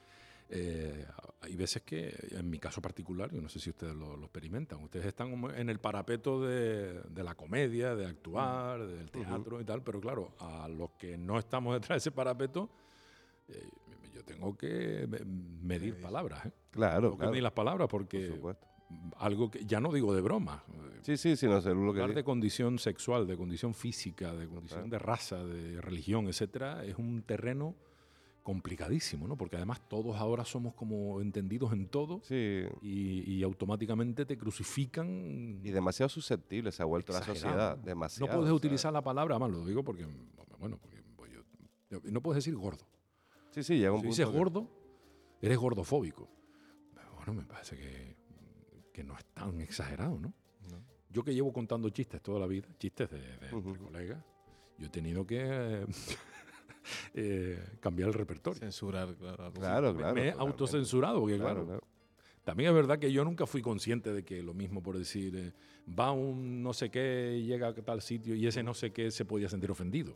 S2: Eh, hay veces que, en mi caso particular, yo no sé si ustedes lo, experimentan, ustedes están en el parapeto de, la comedia, de actuar, del teatro y tal, pero claro, a los que no estamos *laughs* detrás de ese parapeto, eh, yo tengo que medir palabras. ¿eh?
S4: Claro,
S2: tengo que medir las palabras porque algo que ya no digo de broma.
S4: Sí, sí, sino lo que
S2: de condición sexual, de condición física, de condición de raza, de religión, etcétera, es un terreno complicadísimo, ¿no? Porque además todos ahora somos como entendidos en todo
S4: sí.
S2: y, automáticamente te crucifican.
S4: Y demasiado susceptible se ha vuelto la sociedad. Demasiado.
S2: No puedes utilizar la palabra, además lo digo porque, bueno, porque pues no puedes decir gordo.
S4: Sí, sí, llega un
S2: si dices gordo, eres gordofóbico. bueno, me parece que, que, no es tan exagerado, ¿no? Yo que llevo contando chistes toda la vida, chistes de, colegas, yo he tenido que eh, *laughs* cambiar el repertorio.
S3: Censurar, claro.
S4: Claro, claro.
S2: Me he autocensurado, porque claro, También es verdad que yo nunca fui consciente de que lo mismo, por decir, eh, va un no sé qué, llega a tal sitio y ese no sé qué se podía sentir ofendido.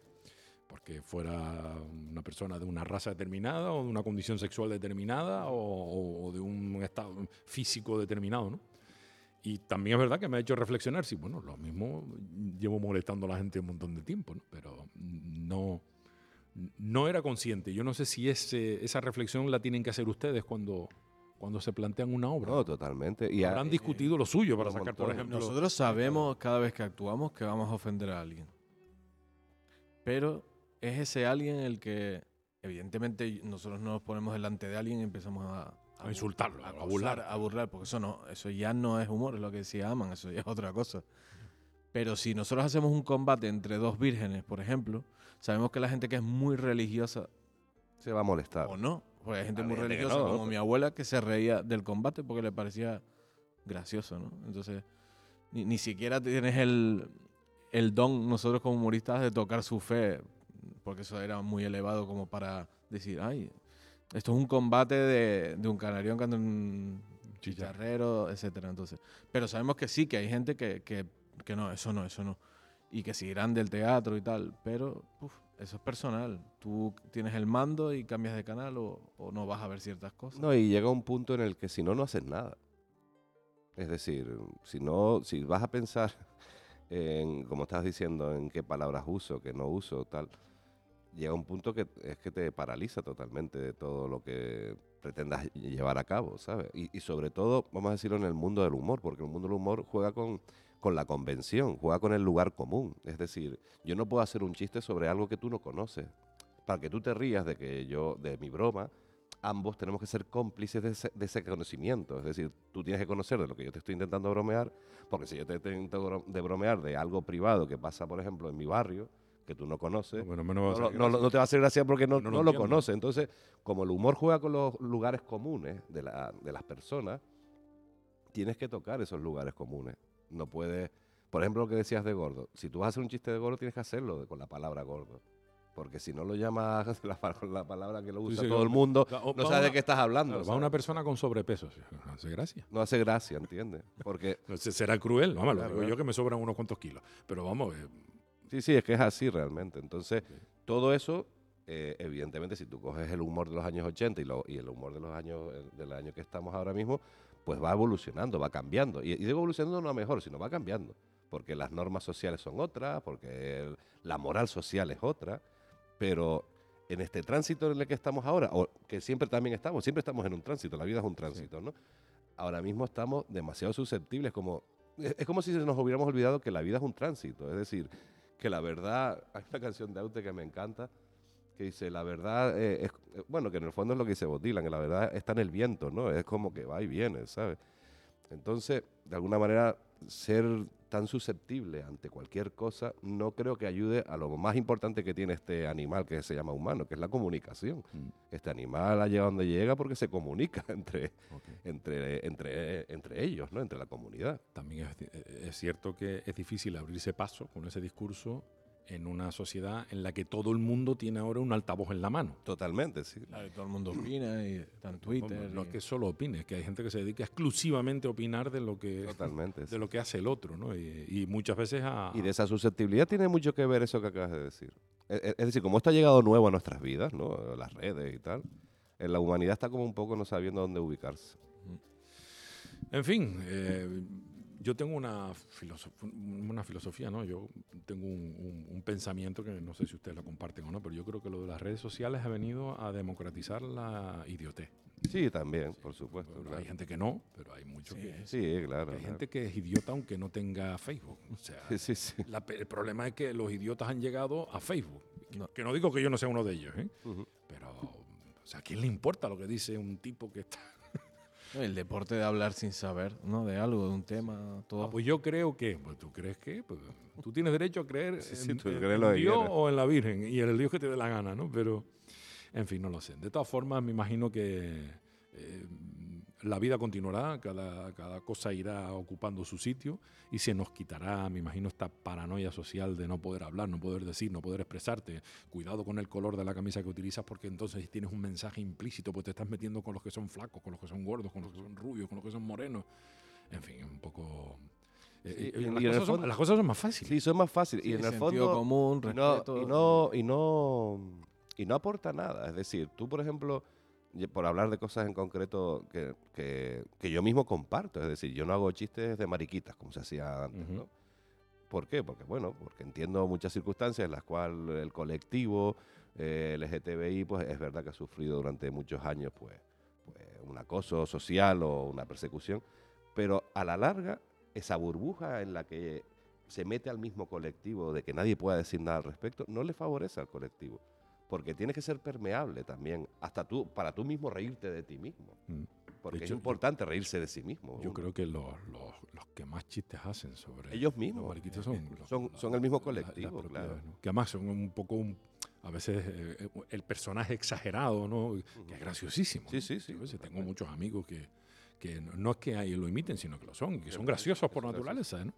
S2: Porque fuera una persona de una raza determinada o de una condición sexual determinada o, de un estado físico determinado, ¿no? Y también es verdad que me ha hecho reflexionar, sí, bueno, lo mismo llevo molestando a la gente un montón de tiempo, ¿no? Pero no, no era consciente. Yo no sé si ese, esa reflexión la tienen que hacer ustedes cuando, cuando se plantean una obra.
S4: No, totalmente.
S2: Y habrán discutido lo suyo para sacar, por ejemplo.
S3: Nosotros sabemos cada vez que actuamos que vamos a ofender a alguien. Pero es ese alguien el que, evidentemente, nosotros no nos ponemos delante de alguien y empezamos a,
S2: a, insultarlo,
S3: a, burlar. A burlar, porque eso no, eso ya no es humor, es lo que decía Aman, eso ya es otra cosa. Pero si nosotros hacemos un combate entre dos vírgenes, por ejemplo, sabemos que la gente que es muy religiosa
S4: se va a molestar.
S3: O no. Porque hay gente muy religiosa, como mi abuela, que se reía del combate porque le parecía gracioso, ¿no? Entonces, ni, siquiera tienes el, el don, nosotros como humoristas, de tocar su fe, porque eso era muy elevado como para decir, ay, esto es un combate de, de un canarión contra un chicharrero, etcétera. Entonces, pero sabemos que sí, que hay gente que, que, que no, eso no, eso no. Y que seguirán del teatro y tal, pero uf, eso es personal. Tú tienes el mando y cambias de canal o, o no vas a ver ciertas cosas.
S4: No, y llega un punto en el que si no, no haces nada. Es decir, si no, si vas a pensar *laughs* en, como estás diciendo, en qué palabras uso, qué no uso, tal, llega un punto que es que te paraliza totalmente de todo lo que pretendas llevar a cabo, ¿sabes? Y, sobre todo, vamos a decirlo, en el mundo del humor, porque el mundo del humor juega con, con la convención, juega con el lugar común. Es decir, yo no puedo hacer un chiste sobre algo que tú no conoces. Para que tú te rías de que yo, de mi broma, ambos tenemos que ser cómplices de ese, de ese conocimiento. Es decir, tú tienes que conocer de lo que yo te estoy intentando bromear, porque si yo te intento de bromear de algo privado que pasa, por ejemplo, en mi barrio, que tú no conoces,
S2: Bueno,
S4: no, no- te va a hacer gracia porque no,
S2: lo
S4: conoces. Entonces, como el humor juega con los lugares comunes de, la- de las personas, tienes que tocar esos lugares comunes. No puedes, por ejemplo, lo que decías de gordo. Si tú vas a hacer un chiste de gordo, tienes que hacerlo de- con la palabra gordo. Porque si no lo llamas *laughs* la, la palabra que lo usa
S2: sí,
S4: todo el mundo, no sabes de qué estás hablando.
S2: Claro, va una persona con sobrepeso. no hace gracia.
S4: No hace gracia, ¿entiendes? Porque *laughs*
S2: Será cruel, vamos, lo digo
S4: claro.
S2: yo que me sobran unos cuantos kilos. Pero vamos, eh,
S4: Sí, sí, es que es así realmente. Entonces, todo eso, eh, evidentemente, si tú coges el humor de los años 80 y, lo- y el humor de los años eh, del año que estamos ahora mismo, pues va evolucionando, va cambiando. Y, y digo evolucionando no a mejor, sino va cambiando. Porque las normas sociales son otras, porque el- la moral social es otra. Pero en este tránsito en el que estamos ahora, o que siempre también estamos, siempre estamos en un tránsito, la vida es un tránsito, ¿no? Ahora mismo estamos demasiado susceptibles, como es como si nos hubiéramos olvidado que la vida es un tránsito, es decir, que la verdad, *laughs* hay una canción de Aute que me encanta, que dice, la verdad, eh, es, eh, bueno, que en el fondo es lo que dice Bob Dylan, que la verdad está en el viento, ¿no? Es como que va y viene, ¿sabes? Entonces, de alguna manera, ser tan susceptible ante cualquier cosa no creo que ayude a lo más importante que tiene este animal que se llama humano, que es la comunicación.
S2: Mm.
S4: Este animal ha llegado donde llega porque se comunica *laughs* entre, entre, entre, entre ellos, ¿no? Entre la comunidad.
S2: también es, es cierto que es difícil abrirse paso con ese discurso en una sociedad en la que todo el mundo tiene ahora un altavoz en la mano.
S4: Totalmente, sí.
S3: Claro, y todo el mundo opina y está en Twitter.
S2: Vamos, no
S3: y-
S2: es que solo opine, es que hay gente que se dedica exclusivamente a opinar de lo que,
S4: Totalmente.
S2: de
S4: sí.
S2: lo que hace el otro, ¿no? Y, y muchas veces a...
S4: Y de esa susceptibilidad tiene mucho que ver eso que acabas de decir. Es decir, como esto ha llegado nuevo a nuestras vidas, ¿no? Las redes y tal, eh, la humanidad está como un poco no sabiendo dónde ubicarse.
S2: En fin, eh, yo tengo una, filosof- una filosofía, ¿no? Yo tengo un, un- un pensamiento que no sé si ustedes lo comparten o no, pero yo creo que lo de las redes sociales ha venido a democratizar la idiotez.
S4: Sí, también, por supuesto. Claro.
S2: Hay gente que no, pero hay muchos que...
S4: Sí, claro.
S2: Hay
S4: claro.
S2: gente que es idiota aunque no tenga Facebook. O sea,
S4: Sí, sí, sí.
S2: la pe- el problema es que los idiotas han llegado a Facebook.
S3: No.
S2: Que no digo que yo no sea uno de ellos, ¿eh? Pero, o sea, ¿a quién le importa lo que dice un tipo que está...
S3: El deporte de hablar sin saber, ¿no? De algo, de un tema, todo.
S2: Ah, pues yo creo que, pues tú crees que, pues, tú tienes derecho a creer
S4: Sí, sí,
S2: en,
S4: tú crees
S2: en
S4: lo
S2: Dios o en la Virgen y en el Dios que te dé la gana, ¿no? Pero, en fin, no lo sé. De todas formas, me imagino que eh, la vida continuará, cada, cada cosa irá ocupando su sitio y se nos quitará, me imagino, esta paranoia social de no poder hablar, no poder decir, no poder expresarte. Cuidado con el color de la camisa que utilizas porque entonces tienes un mensaje implícito, pues te estás metiendo con los que son flacos, con los que son gordos, con los que son rubios, con los que son morenos. En fin, un poco... eh,
S4: Sí,
S2: eh,
S4: y-
S2: las, cosas
S4: el
S2: son,
S4: fondo-
S2: las cosas son más fáciles.
S4: Sí, son más fáciles.
S3: Sí,
S4: y en el fondo.
S3: común,
S4: y no,
S3: respeto.
S4: y no, y no, y no aporta nada. Es decir, tú, por ejemplo, por hablar de cosas en concreto que, que- que yo mismo comparto, es decir, yo no hago chistes de mariquitas como se hacía antes,
S2: Ujú.
S4: ¿no? ¿Por qué? Porque, bueno, porque entiendo muchas circunstancias en las cuales el colectivo eh, LGTBI, pues es verdad que ha sufrido durante muchos años, pues, pues, un acoso social o una persecución, pero a la larga, esa burbuja en la que se mete al mismo colectivo de que nadie pueda decir nada al respecto, no le favorece al colectivo. Porque tienes que ser permeable también, hasta tú, para tú mismo reírte de ti mismo.
S2: Mm.
S4: Porque
S2: De
S4: es
S2: hecho, yo-
S4: importante reírse de sí mismo.
S2: Yo
S4: uno.
S2: creo que los, los, los que más chistes hacen sobre
S4: Ellos mismos.
S2: los mariquitos son, *laughs* los-
S4: Son-
S2: la-
S4: son el mismo
S2: la-
S4: colectivo,
S2: las
S4: claro.
S2: propiedades, ¿no? Que además son un poco, un- a veces, eh, el personaje exagerado, ¿no? Que es graciosísimo.
S4: Sí,
S2: ¿no?
S4: sí, sí,
S2: a veces tengo muchos amigos que, que no, es que lo imiten, sino que lo son, que son graciosos por naturaleza, ¿no?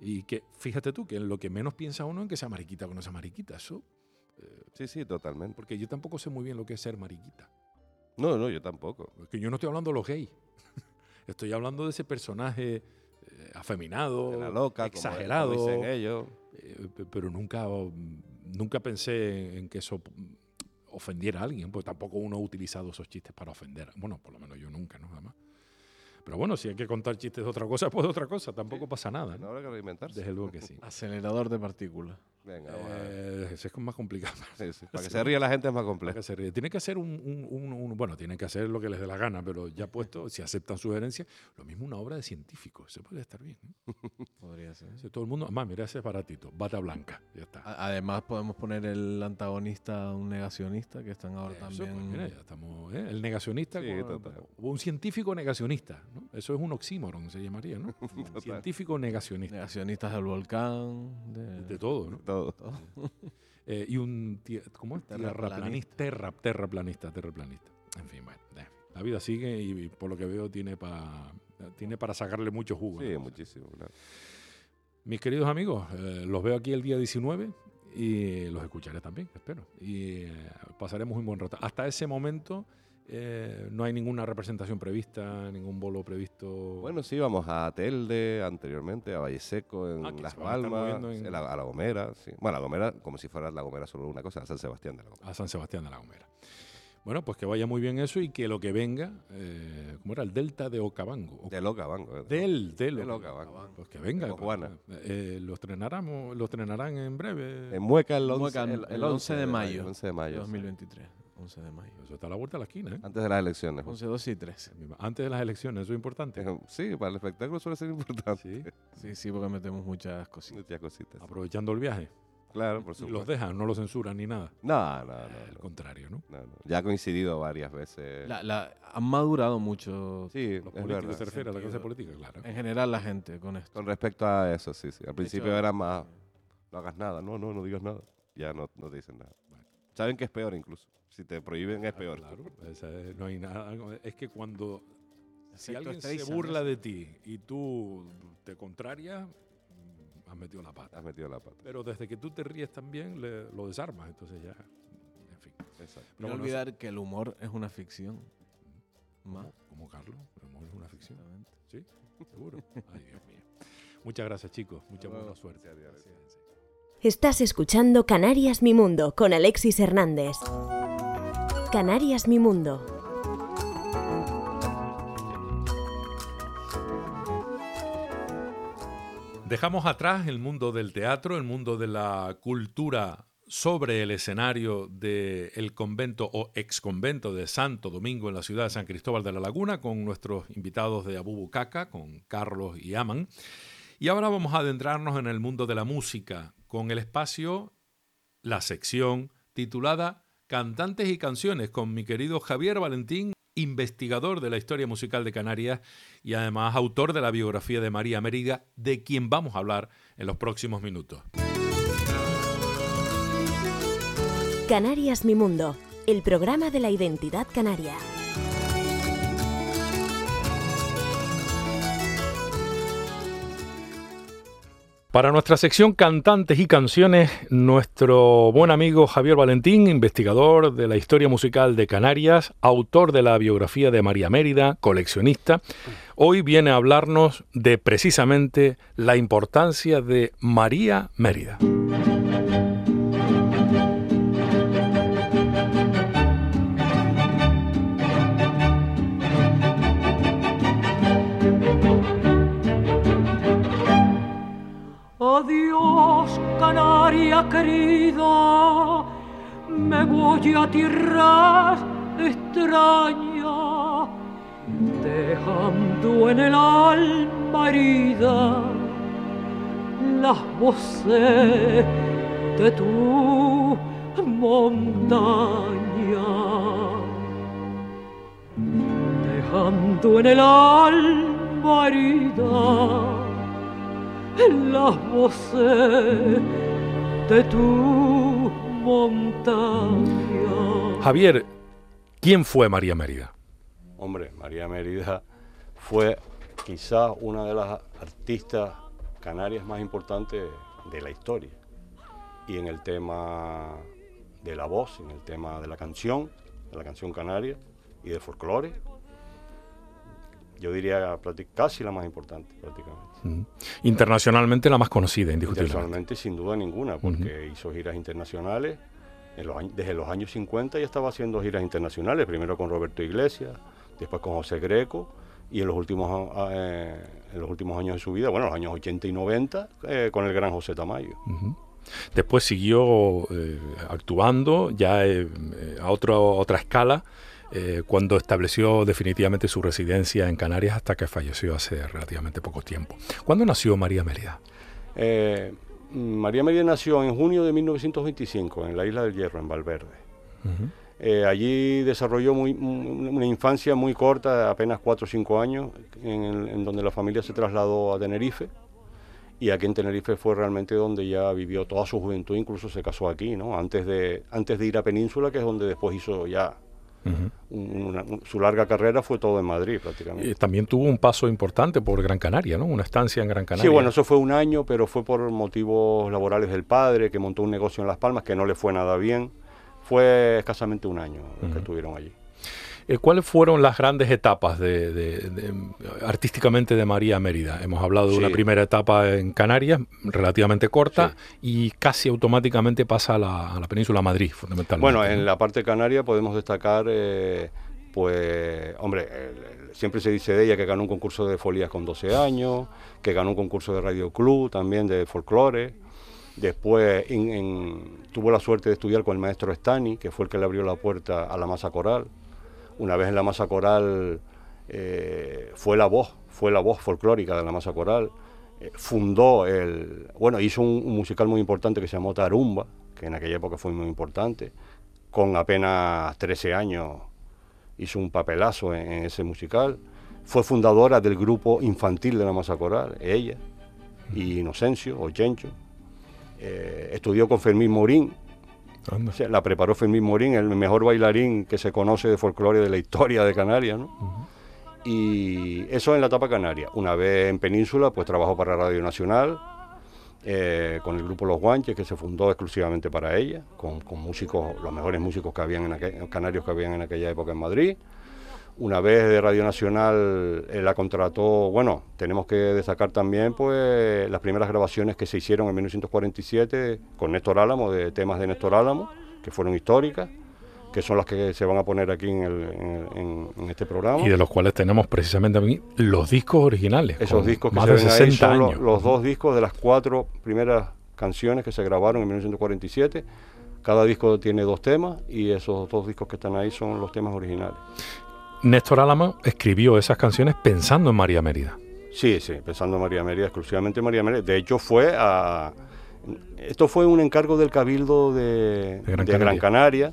S2: Y que fíjate tú que lo que menos piensa uno en que sea mariquita o no sea mariquita, eso.
S4: Sí, sí, totalmente.
S2: Porque yo tampoco sé muy bien lo que es ser mariquita.
S4: No, no, yo tampoco.
S2: Porque yo no estoy hablando de los gays. *laughs* estoy hablando de ese personaje eh, afeminado,
S4: la loca,
S2: exagerado.
S4: dicen ellos.
S2: Eh, pero nunca, nunca pensé en que eso ofendiera a alguien, porque tampoco uno ha utilizado esos chistes para ofender. Bueno, por lo menos yo nunca, ¿no? Jamás. Pero bueno, si hay que contar chistes de otra cosa, *laughs* pues de otra cosa, tampoco pasa nada.
S4: No, habrá que reinventarse.
S2: Desde luego que sí. *laughs*
S3: Acelerador de partículas.
S4: Venga,
S2: eh, ese es más complicado. *laughs*
S4: Para que se ría la gente es más complejo.
S2: Tiene que hacer un, Bueno, tiene que hacer lo que les dé la gana, pero ya puesto, si aceptan sugerencias, lo mismo una obra de científico. Eso podría estar bien.
S3: Podría ser.
S2: todo el mundo. Además, mira, ese es baratito. Bata blanca. Ya está.
S3: Además, podemos poner el antagonista, un negacionista, que están ahora pues, también.
S2: mira, ya estamos. ¿eh? El negacionista. un científico negacionista. ¿no? Eso es un oxímoron, se llamaría, ¿no? *laughs* científico negacionista.
S3: Negacionistas del volcán.
S2: De, de todo, ¿no? Eh, y un, ¿cómo es? Terraplanista. Terra, terraplanista, terraplanista. En fin, bueno, la vida sigue y, por lo que veo tiene, para tiene para sacarle mucho jugo.
S4: Sí, muchísimo.
S2: Mis queridos amigos, eh, los veo aquí el día 19 y los escucharé también, espero. Y eh, pasaremos un buen rato. Hasta ese momento eh, no hay ninguna representación prevista, ningún bolo previsto.
S4: Bueno, sí, vamos a Telde anteriormente, a Valle Seco, en ah, Las Palmas, a, la, Gomera. Sí. Bueno, La Gomera, como si fuera La Gomera solo una cosa, a San Sebastián de la Gomera.
S2: A San Sebastián de la Gomera. Bueno, pues que vaya muy bien eso y que lo que venga, eh, ¿cómo era? El Delta de Ocabango.
S4: Del Ocabango.
S2: Eh. Del, del,
S4: Ocabango.
S2: Pues que venga. Juana. Eh, lo, estrenarán, lo estrenarán en breve.
S4: En Mueca el 11,
S3: el, 11 de mayo.
S4: 11 de mayo.
S3: 2023. 11 de mayo.
S2: Eso está a la vuelta de la esquina, ¿eh?
S4: Antes de las elecciones.
S3: 11, 12 y 13.
S2: Antes de las elecciones, eso es importante.
S4: Sí, para el espectáculo suele ser importante.
S3: Sí, sí, sí porque metemos muchas cositas.
S4: Muchas cositas.
S2: Aprovechando el viaje.
S4: Claro, por supuesto.
S2: los dejan, no los censuran ni nada.
S4: No, no, no.
S2: Al contrario, ¿no?
S4: Ya ha coincidido varias veces.
S3: La, han madurado mucho.
S4: Sí,
S2: los políticos se refiere a la clase política, claro.
S3: En general, la gente con esto.
S4: Con respecto a eso, sí, sí. Al principio era más. No hagas nada, no, no, no digas nada. Ya no, no dicen nada. Saben que es peor incluso. Si te prohíben es peor.
S2: Claro, no hay nada. Es que cuando si alguien se burla de ti y tú te contrarias, has metido la pata.
S4: Has metido la pata.
S2: Pero desde que tú te ríes también, lo desarmas. Entonces ya, en fin.
S3: Exacto. No olvidar que el humor es una ficción.
S2: ¿Más? Como Carlos, el humor es una ficción. ¿Sí? Seguro. Ay, Dios mío. Muchas gracias, chicos. Mucha buena suerte.
S1: Estás escuchando Canarias Mi Mundo con Alexis Hernández. Canarias Mi Mundo.
S2: Dejamos atrás el mundo del teatro, el mundo de la cultura sobre el escenario del convento o ex convento de Santo Domingo en la ciudad de San Cristóbal de la Laguna con nuestros invitados de Abubucaca, con Carlos y Aman. Y ahora vamos a adentrarnos en el mundo de la música con el espacio, la sección titulada Cantantes y Canciones con mi querido Javier Valentín, investigador de la historia musical de Canarias y además autor de la biografía de María Mérida, de quien vamos a hablar en los próximos minutos.
S1: Canarias Mi Mundo, el programa de la identidad canaria.
S2: Para nuestra sección Cantantes y Canciones, nuestro buen amigo Javier Valentín, investigador de la historia musical de Canarias, autor de la biografía de María Mérida, coleccionista, hoy viene a hablarnos de precisamente la importancia de María Mérida.
S5: Canaria querida, me voy a tierras extrañas, dejando en el alma herida las voces de tu montaña. Dejando en el alma herida las voces de tu montaña.
S2: Javier, ¿quién fue María Mérida?
S4: Hombre, María Mérida
S6: fue quizás una de las artistas canarias más importantes de la historia. Y en el tema de la voz, en el tema de la canción, de la canción canaria y de folclore, yo diría casi la más importante prácticamente.
S2: Internacionalmente la más conocida, indiscutiblemente.
S6: Internacionalmente sin duda ninguna, porque hizo giras internacionales. desde los años 50 ya estaba haciendo giras internacionales, primero con Roberto Iglesias, después con José Greco, y en los últimos, ah, eh, en los últimos años de su vida, bueno, los años 80 y 90, eh, con el gran José Tamayo.
S2: Después siguió eh, actuando ya a otro, otra escala eh, cuando estableció definitivamente su residencia en Canarias hasta que falleció hace relativamente poco tiempo. ¿Cuándo nació María Mérida?
S6: Eh, María Mérida nació en junio de 1925 en la isla del Hierro, en Valverde. Eh, allí desarrolló una infancia muy corta, apenas 4 o 5 años, en, donde la familia se trasladó a Tenerife. Y aquí en Tenerife fue realmente donde ya vivió toda su juventud, incluso se casó aquí, ¿no? Antes de, antes de ir a Península, que es donde después hizo ya su larga carrera fue todo en Madrid prácticamente.
S2: también tuvo un paso importante por Gran Canaria, ¿no? Una estancia en Gran Canaria.
S6: Sí, bueno, eso fue un año, pero fue por motivos laborales del padre, que montó un negocio en Las Palmas que no le fue nada bien. Fue escasamente un año que estuvieron allí.
S2: Eh, ¿Cuáles fueron las grandes etapas de, artísticamente de María Mérida? Hemos hablado de una primera etapa en Canarias, relativamente corta, y casi automáticamente pasa a la, península Madrid, fundamentalmente.
S6: Bueno, en la parte canaria podemos destacar, eh, pues, hombre, siempre se dice de ella que ganó un concurso de folías con 12 años, que ganó un concurso de Radio Club también de folclore. Después tuvo la suerte de estudiar con el maestro Stani, que fue el que le abrió la puerta a la masa coral una vez en la masa coral eh, fue la voz, fue la voz folclórica de la masa coral, eh, fundó el, bueno, hizo un, musical muy importante que se llamó Tarumba, que en aquella época fue muy importante, con apenas 13 años hizo un papelazo en, ese musical, fue fundadora del grupo infantil de la masa coral, ella, y Inocencio o Chencho, eh, estudió con Fermín Morín, la preparó Fermín Morín, el mejor bailarín que se conoce de folclore de la historia de Canarias, Y eso en la etapa canaria. Una vez en Península, pues trabajó para Radio Nacional, eh, con el grupo Los Guanches, que se fundó exclusivamente para ella, con, músicos, los mejores músicos que habían en canarios que habían en aquella época en Madrid. Una vez de Radio Nacional eh, la contrató, bueno, tenemos que destacar también pues las primeras grabaciones que se hicieron en 1947 con Néstor Álamo, de temas de Néstor Álamo, que fueron históricas, que son las que se van a poner aquí en, este programa.
S2: Y de los cuales tenemos precisamente los discos originales.
S6: Esos discos que más se de 60 años. Los, dos discos de las cuatro primeras canciones que se grabaron en 1947. Cada disco tiene dos temas y esos dos discos que están ahí son los temas originales.
S2: Néstor Álamo escribió esas canciones pensando en María Mérida.
S6: Sí, sí, pensando en María Mérida, exclusivamente en María Mérida. De hecho, fue a. Esto fue un encargo del Cabildo de, Gran, Canaria,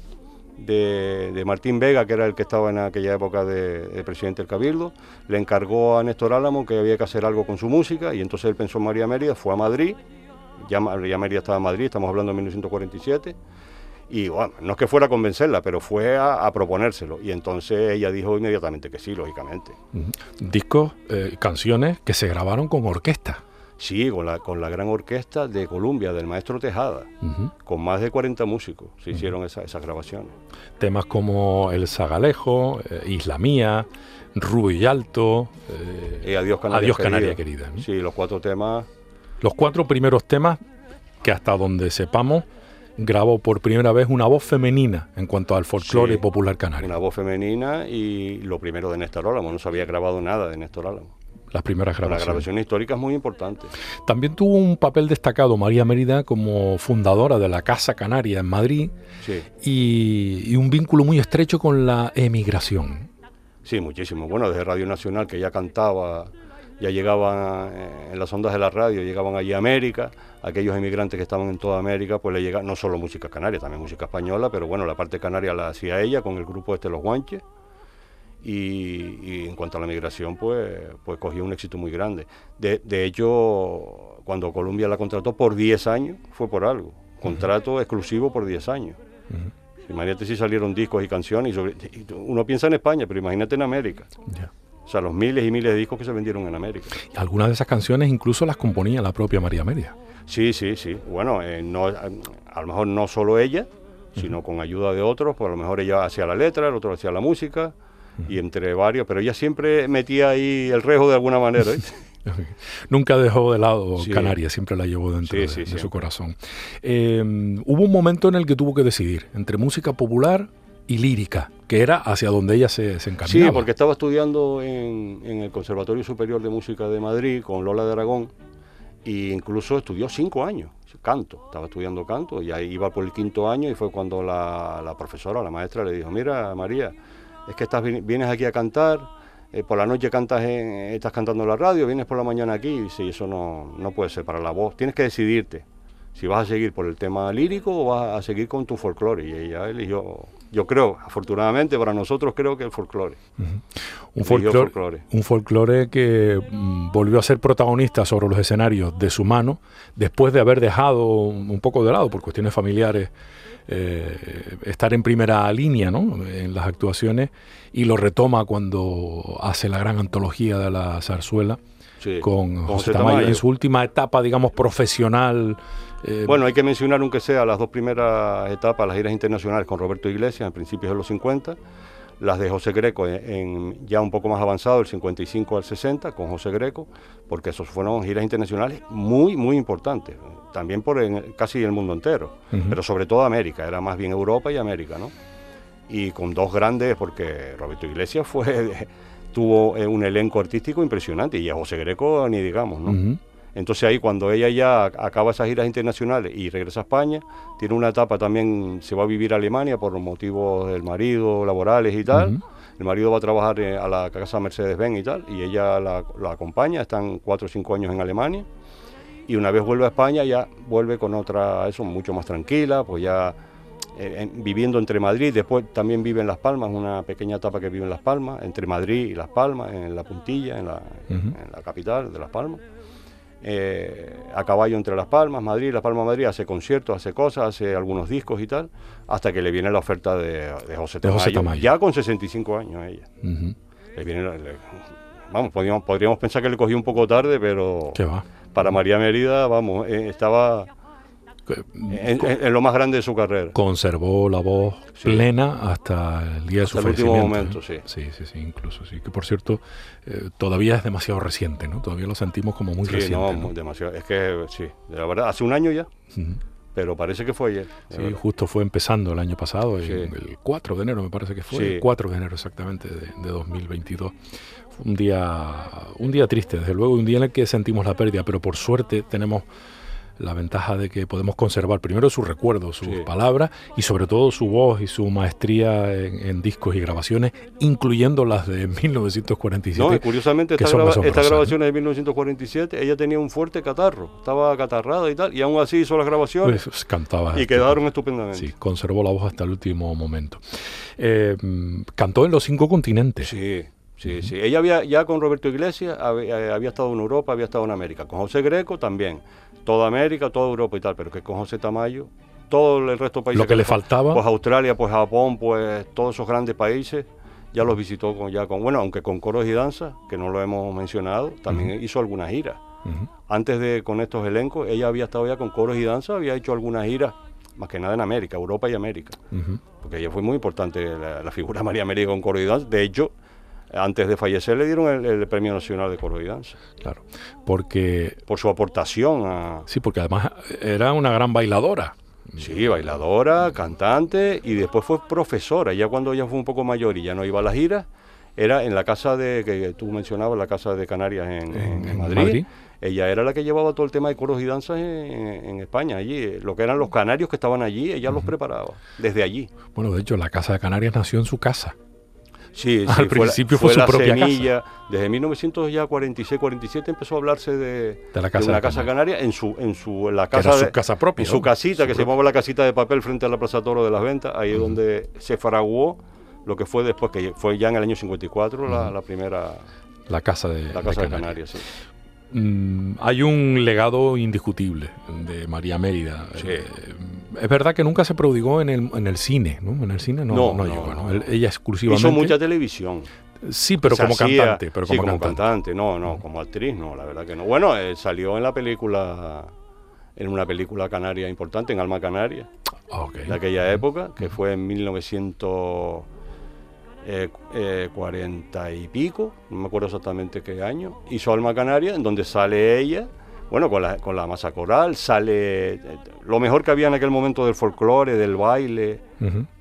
S6: de, Martín Vega, que era el que estaba en aquella época de, presidente del Cabildo. Le encargó a Néstor Álamo que había que hacer algo con su música y entonces él pensó en María Mérida, fue a Madrid. Ya María Mérida estaba en Madrid, estamos hablando de 1947 y bueno, no es que fuera a convencerla, pero fue a, proponérselo. Y entonces ella dijo inmediatamente que sí, lógicamente.
S2: Discos, eh, canciones que se grabaron con orquesta.
S6: Sí, con la, con la gran orquesta de Colombia, del maestro Tejada, con más de 40 músicos se hicieron esas grabaciones.
S2: Temas como El Zagalejo, eh, Isla Mía, Rubio y Alto,
S6: eh, Adiós Canaria, querida. Sí, los cuatro temas.
S2: Los cuatro primeros temas que hasta donde sepamos grabó por primera vez una voz femenina en cuanto al folclore popular canario.
S6: Una voz femenina y lo primero de Néstor Álamo, no se había grabado nada de Néstor Álamo.
S2: Las primeras grabaciones.
S6: La grabación histórica es muy importante.
S2: También tuvo un papel destacado María Mérida como fundadora de la Casa Canaria en Madrid y, un vínculo muy estrecho con la emigración.
S6: Sí, muchísimo. Bueno, desde Radio Nacional, que ya cantaba, ya llegaban eh, en las ondas de la radio, llegaban allí a América, aquellos inmigrantes que estaban en toda América, pues le llega no solo música canaria, también música española, pero bueno, la parte canaria la hacía ella con el grupo este Los Guanches. Y, en cuanto a la migración, pues, pues cogió un éxito muy grande. De, hecho, cuando Colombia la contrató por 10 años, fue por algo. Contrato exclusivo por 10 años. Imagínate si salieron discos y canciones. Y uno piensa en España, pero imagínate en América. O sea, los miles y miles de discos que se vendieron en América.
S2: Algunas de esas canciones incluso las componía la propia María Mérida.
S6: Sí, sí, sí. Bueno, eh, no, a lo mejor no solo ella, sino con ayuda de otros, pues a lo mejor ella hacía la letra, el otro hacía la música, y entre varios, pero ella siempre metía ahí el rejo de alguna manera. ¿eh? *laughs*
S2: Nunca dejó de lado Canarias, siempre la llevó dentro de, su corazón. Eh, hubo un momento en el que tuvo que decidir entre música popular y lírica, que era hacia donde ella se, se encaminaba.
S6: Sí, porque estaba estudiando en, en, el Conservatorio Superior de Música de Madrid con Lola de Aragón e incluso estudió cinco años canto, estaba estudiando canto y ahí iba por el quinto año y fue cuando la, la profesora, la maestra le dijo, mira María, es que estás, vienes aquí a cantar, eh, por la noche cantas estás cantando en la radio, vienes por la mañana aquí, y dice, eso no, no puede ser para la voz, tienes que decidirte si vas a seguir por el tema lírico o vas a seguir con tu folclore. Y ella eligió yo creo, afortunadamente para nosotros creo que el folclore.
S2: Un folclore, un folclore que mm, volvió a ser protagonista sobre los escenarios de su mano después de haber dejado un poco de lado por cuestiones familiares eh, estar en primera línea ¿no? en las actuaciones y lo retoma cuando hace la gran antología de la zarzuela con, José, Tamayo en su última etapa digamos profesional
S6: eh, bueno, hay que mencionar, aunque sea las dos primeras etapas, las giras internacionales con Roberto Iglesias en principios de los 50, las de José Greco en, ya un poco más avanzado, el 55 al 60, con José Greco, porque esos fueron giras internacionales muy, muy importantes, también por casi el mundo entero, pero sobre todo América, era más bien Europa y América, ¿no? Y con dos grandes, porque Roberto Iglesias fue, *laughs* tuvo eh, un elenco artístico impresionante, y a José Greco ni digamos, ¿no? Entonces ahí cuando ella ya acaba esas giras internacionales y regresa a España, tiene una etapa también, se va a vivir a Alemania por motivos del marido, laborales y tal. El marido va a trabajar eh, a la casa Mercedes-Benz y tal, y ella la, acompaña, están cuatro o cinco años en Alemania. Y una vez vuelve a España ya vuelve con otra, eso, mucho más tranquila, pues ya eh, viviendo entre Madrid, después también vive en Las Palmas, una pequeña etapa que vive en Las Palmas, entre Madrid y Las Palmas, en la puntilla, en la, en la capital de Las Palmas. Eh, a caballo entre Las Palmas, Madrid, Las Palmas, Madrid, hace conciertos, hace cosas, hace algunos discos y tal, hasta que le viene la oferta de, José, Tamayo, ya con 65 años ella. vamos, podríamos, podríamos, pensar que le cogió un poco tarde, pero para María Mérida, vamos, eh, estaba en, lo más grande de su carrera.
S2: Conservó la voz plena hasta el día de su el último
S6: momento, sí.
S2: Sí, sí, sí, incluso, sí. Que por cierto, eh, todavía es demasiado reciente, ¿no? Todavía lo sentimos como muy reciente.
S6: No, ¿no? demasiado. Es que, sí, la verdad, hace un año ya. Pero parece que fue ayer.
S2: Sí, justo fue empezando el año pasado, el 4 de enero me parece que fue, el 4 de enero exactamente de, de 2022 un día, un día triste, desde luego, un día en el que sentimos la pérdida, pero por suerte tenemos la ventaja de que podemos conservar primero su recuerdo, sus palabras y sobre todo su voz y su maestría en, discos y grabaciones, incluyendo las de *laughs* 1947. No,
S6: curiosamente estas grabaciones de 1947, ella tenía un fuerte catarro, estaba catarrada y tal, y aún así hizo las grabaciones.
S2: Pues, cantaba.
S6: Y quedaron estupendamente.
S2: Sí, conservó la voz hasta el último momento. Eh, cantó en los cinco continentes.
S6: Sí. Sí, sí. Ella había, ya con Roberto Iglesias, había, eh, había, estado en Europa, había estado en América. Con José Greco también toda América, toda Europa y tal, pero que con José Tamayo, todo el resto de países.
S2: Lo que, le faltaba.
S6: Pues Australia, pues Japón, pues todos esos grandes países, ya los visitó con, ya con, bueno, aunque con coros y danza, que no lo hemos mencionado, también hizo algunas giras. Antes de con estos elencos, ella había estado ya con coros y danza, había hecho algunas giras, más que nada en América, Europa y América. Porque ella fue muy importante, la, figura María América con coros y danza. De hecho, antes de fallecer le dieron el, Premio Nacional de Coro y Danza.
S2: Claro, porque...
S6: Por su aportación a...
S2: Sí, porque además era una gran bailadora.
S6: Sí, bailadora, cantante y después fue profesora. Ya cuando ella fue un poco mayor y ya no iba a las giras, era en la casa de, que tú mencionabas, la casa de Canarias en, Madrid. Ella era la que llevaba todo el tema de coros y danzas en, España, allí. Lo que eran los canarios que estaban allí, ella los preparaba, desde allí.
S2: Bueno, de hecho, la casa de Canarias nació en su casa.
S6: Sí,
S2: Al principio fue, su propia semilla.
S6: Desde 1946, 47 empezó a hablarse de, la casa una casa canaria. en su en su la casa
S2: su casa propia,
S6: en su casita que se llamaba la casita de papel frente a la Plaza Toro de las Ventas, ahí es donde se fraguó lo que fue después que fue ya en el año 54 la, primera
S2: la casa de
S6: la casa de Canarias, sí.
S2: Mm, hay un legado indiscutible de María Mérida. Eh, es verdad que nunca se prodigó en el, en el cine, ¿no? En el cine no, no, llegó, ella exclusivamente.
S6: Hizo mucha televisión.
S2: Sí, pero
S6: se
S2: como
S6: hacía-
S2: cantante. Pero
S6: sí,
S2: como,
S6: como
S2: cantante.
S6: cantante. No, no, como actriz no, la verdad que no. Bueno, eh, salió en la película, en una película canaria importante, en Alma Canaria,
S2: Ah, ok.
S6: de aquella época, que fue en 1940 y pico, no me acuerdo exactamente qué año. Hizo Alma Canaria, en donde sale ella, bueno, con la, con la masa coral, sale eh, lo mejor que había en aquel momento del folclore, del baile.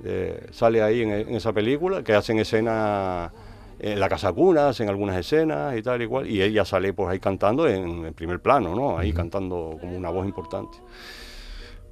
S6: Eh, sale ahí en, en esa película, que hacen escenas en la casa cuna, hacen algunas escenas y tal y cual, y ella sale pues ahí cantando en, en primer plano, ¿no? Ahí cantando como una voz importante.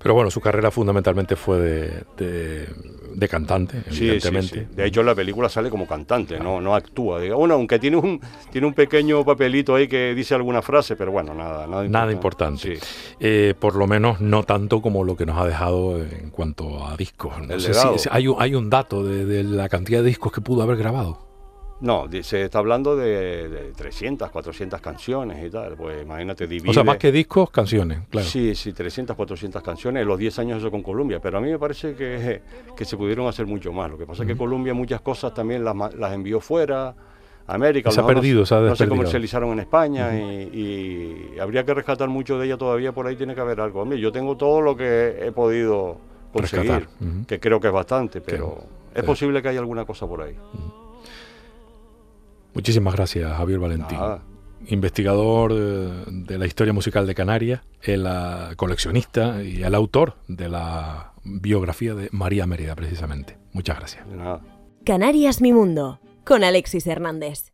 S2: Pero bueno, su carrera fundamentalmente fue de, de- de cantante,
S6: Sí,
S2: evidentemente.
S6: sí. De hecho, en la película sale como cantante, no, no actúa. Bueno, aunque tiene un, tiene un pequeño papelito ahí que dice alguna frase, pero bueno, nada, nada,
S2: Nada importante. Eh, por lo menos no tanto como lo que nos ha dejado en cuanto a discos. No sé si- hay, un, hay un dato de, de la cantidad de discos que pudo haber grabado.
S6: No, se está hablando de, de 300, 400 canciones y tal. Pues imagínate, divide.
S2: O sea, más que discos, canciones, claro.
S6: Sí, sí, 300, 400 canciones, los 10 años eso con Colombia, pero a mí me parece que, que se pudieron hacer mucho más. Lo que pasa es que Colombia muchas cosas también las, las envió fuera, América.
S2: Se ha
S6: mejor no
S2: perdido, se ha
S6: No se comercializaron en España y, y habría que rescatar mucho de ella todavía, por ahí tiene que haber algo. Hombre, yo tengo todo lo que he podido conseguir, que creo que es bastante, pero es posible que haya alguna cosa por ahí.
S2: Muchísimas gracias, Javier Valentín.
S6: Nada.
S2: Investigador eh, de la historia musical de Canarias, el ah, coleccionista y el autor de la biografía de María Mérida, precisamente. Muchas gracias.
S6: De nada.
S1: Canarias Mi Mundo, con Alexis Hernández.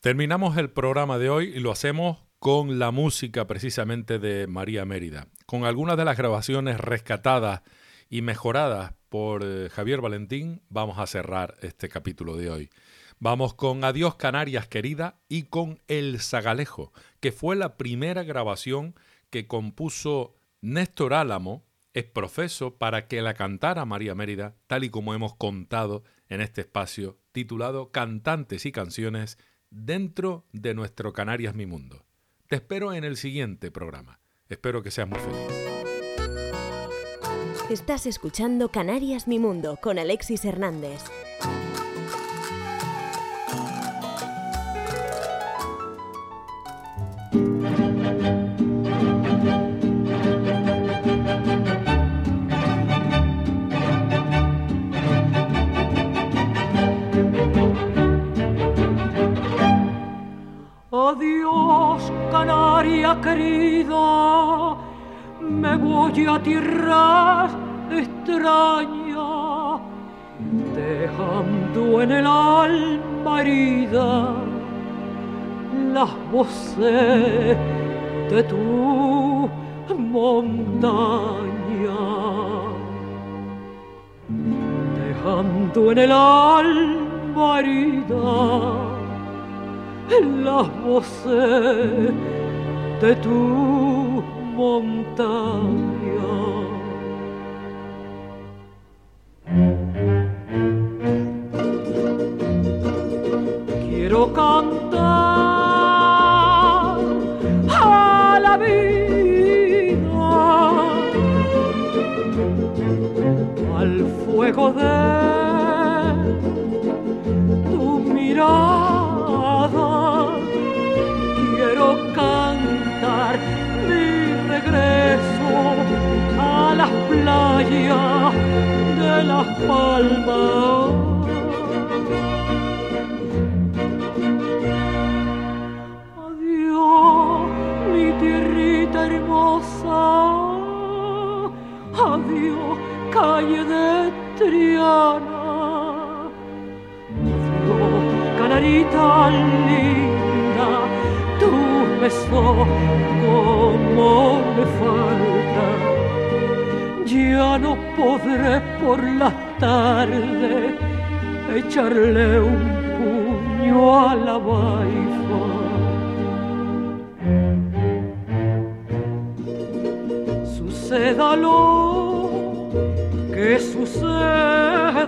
S2: Terminamos el programa de hoy y lo hacemos con la música precisamente de María Mérida, con algunas de las grabaciones rescatadas y mejoradas por eh, Javier Valentín, vamos a cerrar este capítulo de hoy. Vamos con Adiós Canarias querida y con El Zagalejo, que fue la primera grabación que compuso Néstor Álamo, es profeso, para que la cantara María Mérida, tal y como hemos contado en este espacio titulado Cantantes y Canciones dentro de nuestro Canarias Mi Mundo. Te espero en el siguiente programa. Espero que seas muy feliz.
S1: Estás escuchando Canarias Mi Mundo con Alexis Hernández.
S5: Adiós, Canaria querida, me voy a tierras extrañas, dejando en el alma las voces de tu montaña. Dejando en el alma herida las voces de tu montaña. Quiero cantar a la vida, al fuego de tu mirada. Quiero cantar mi regreso a las playas de las palmas. Adiós, mi tierrita hermosa. Adiós, calle de Triana. Adiós, canarita linda. Besos como me faltan. Ya no podré por las tardes echarle un puño a la baifa. Suceda lo que suceda,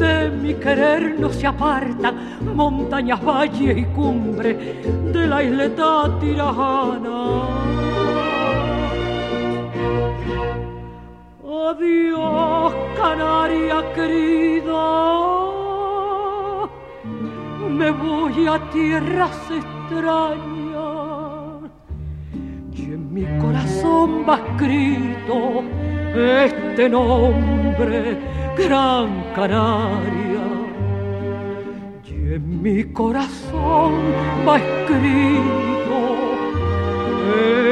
S5: de mi querer no se apartan montañas, valles y cumbre de la isleta tirajana. Adiós, canaria querida. Me voy a tierras extrañas y en mi corazón va escrito este nombre, Gran Canaria. Y en mi corazón va escrito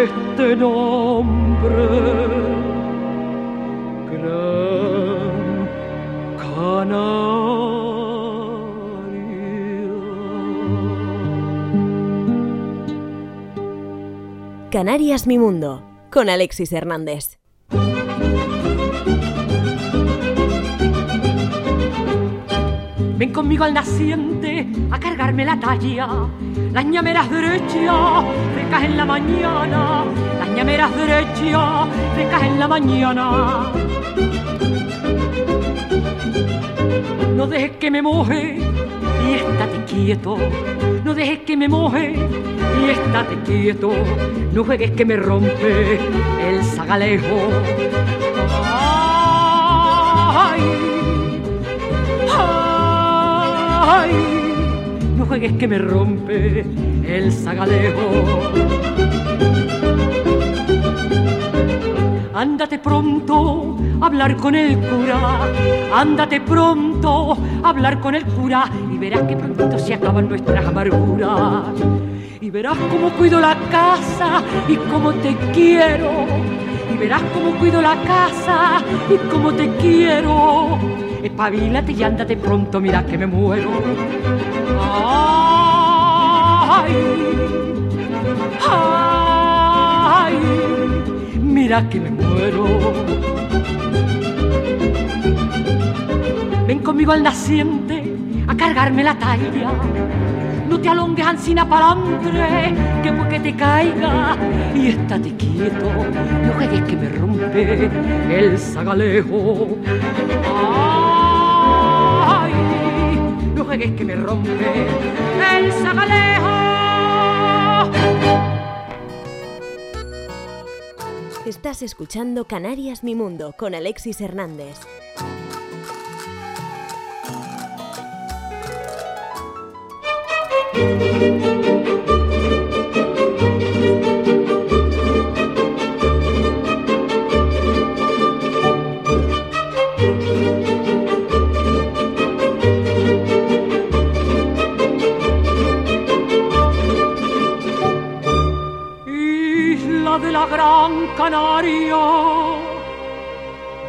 S5: este nombre.
S1: Canarias Mi Mundo, con Alexis Hernández.
S5: Ven conmigo al naciente a cargarme la talla. Las ñameras derechas, frescas en la mañana. Las ñameras derechas, frescas en la mañana. No dejes que me moje y estate quieto. No dejes que me moje y estate quieto. No juegues que me rompe el zagalejo. Ay, no juegues que me rompe el zagalejo. Ándate pronto a hablar con el cura, ándate pronto a hablar con el cura y verás que pronto se acaban nuestras amarguras. Y verás cómo cuido la casa y cómo te quiero. Verás cómo cuido la casa y cómo te quiero. Espabilate y ándate pronto, mira que me muero. Ay, ay, mira que me muero. Ven conmigo al naciente a cargarme la talla. Te alongues ansina palantre, que porque te caiga y estate quieto, no juegues que me rompe el zagalejo. Ay, no juegues que me rompe el zagalejo.
S1: Estás escuchando Canarias Mi Mundo con Alexis Hernández.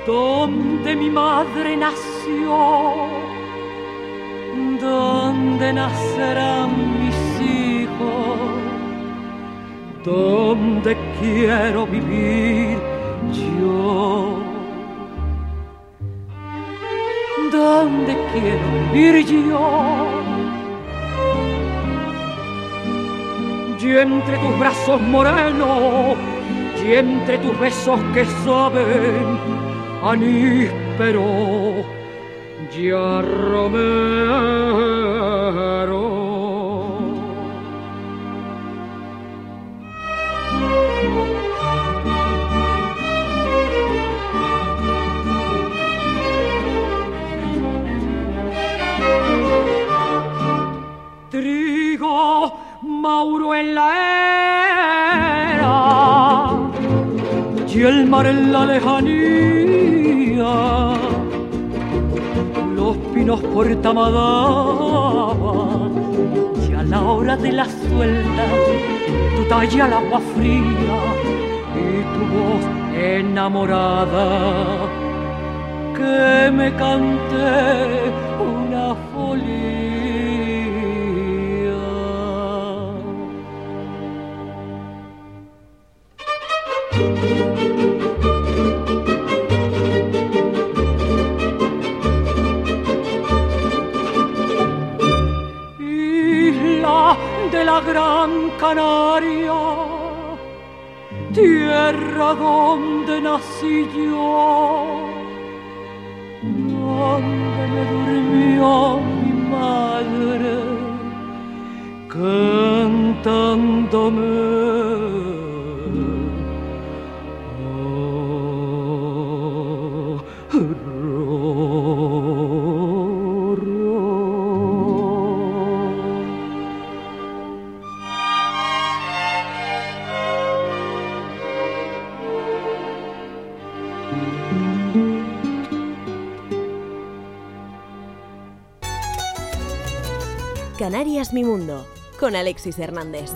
S5: Donde mi madre nació, donde nacerán donde quiero vivir yo. Donde quiero vivir yo. y entre tus brazos morenos y entre tus besos que saben a níspero y a romero. Mar en la lejanía, los pinos por y a la hora de la suelta tu talla al agua fría y tu voz enamorada. Que me cante
S1: Alexis Hernández.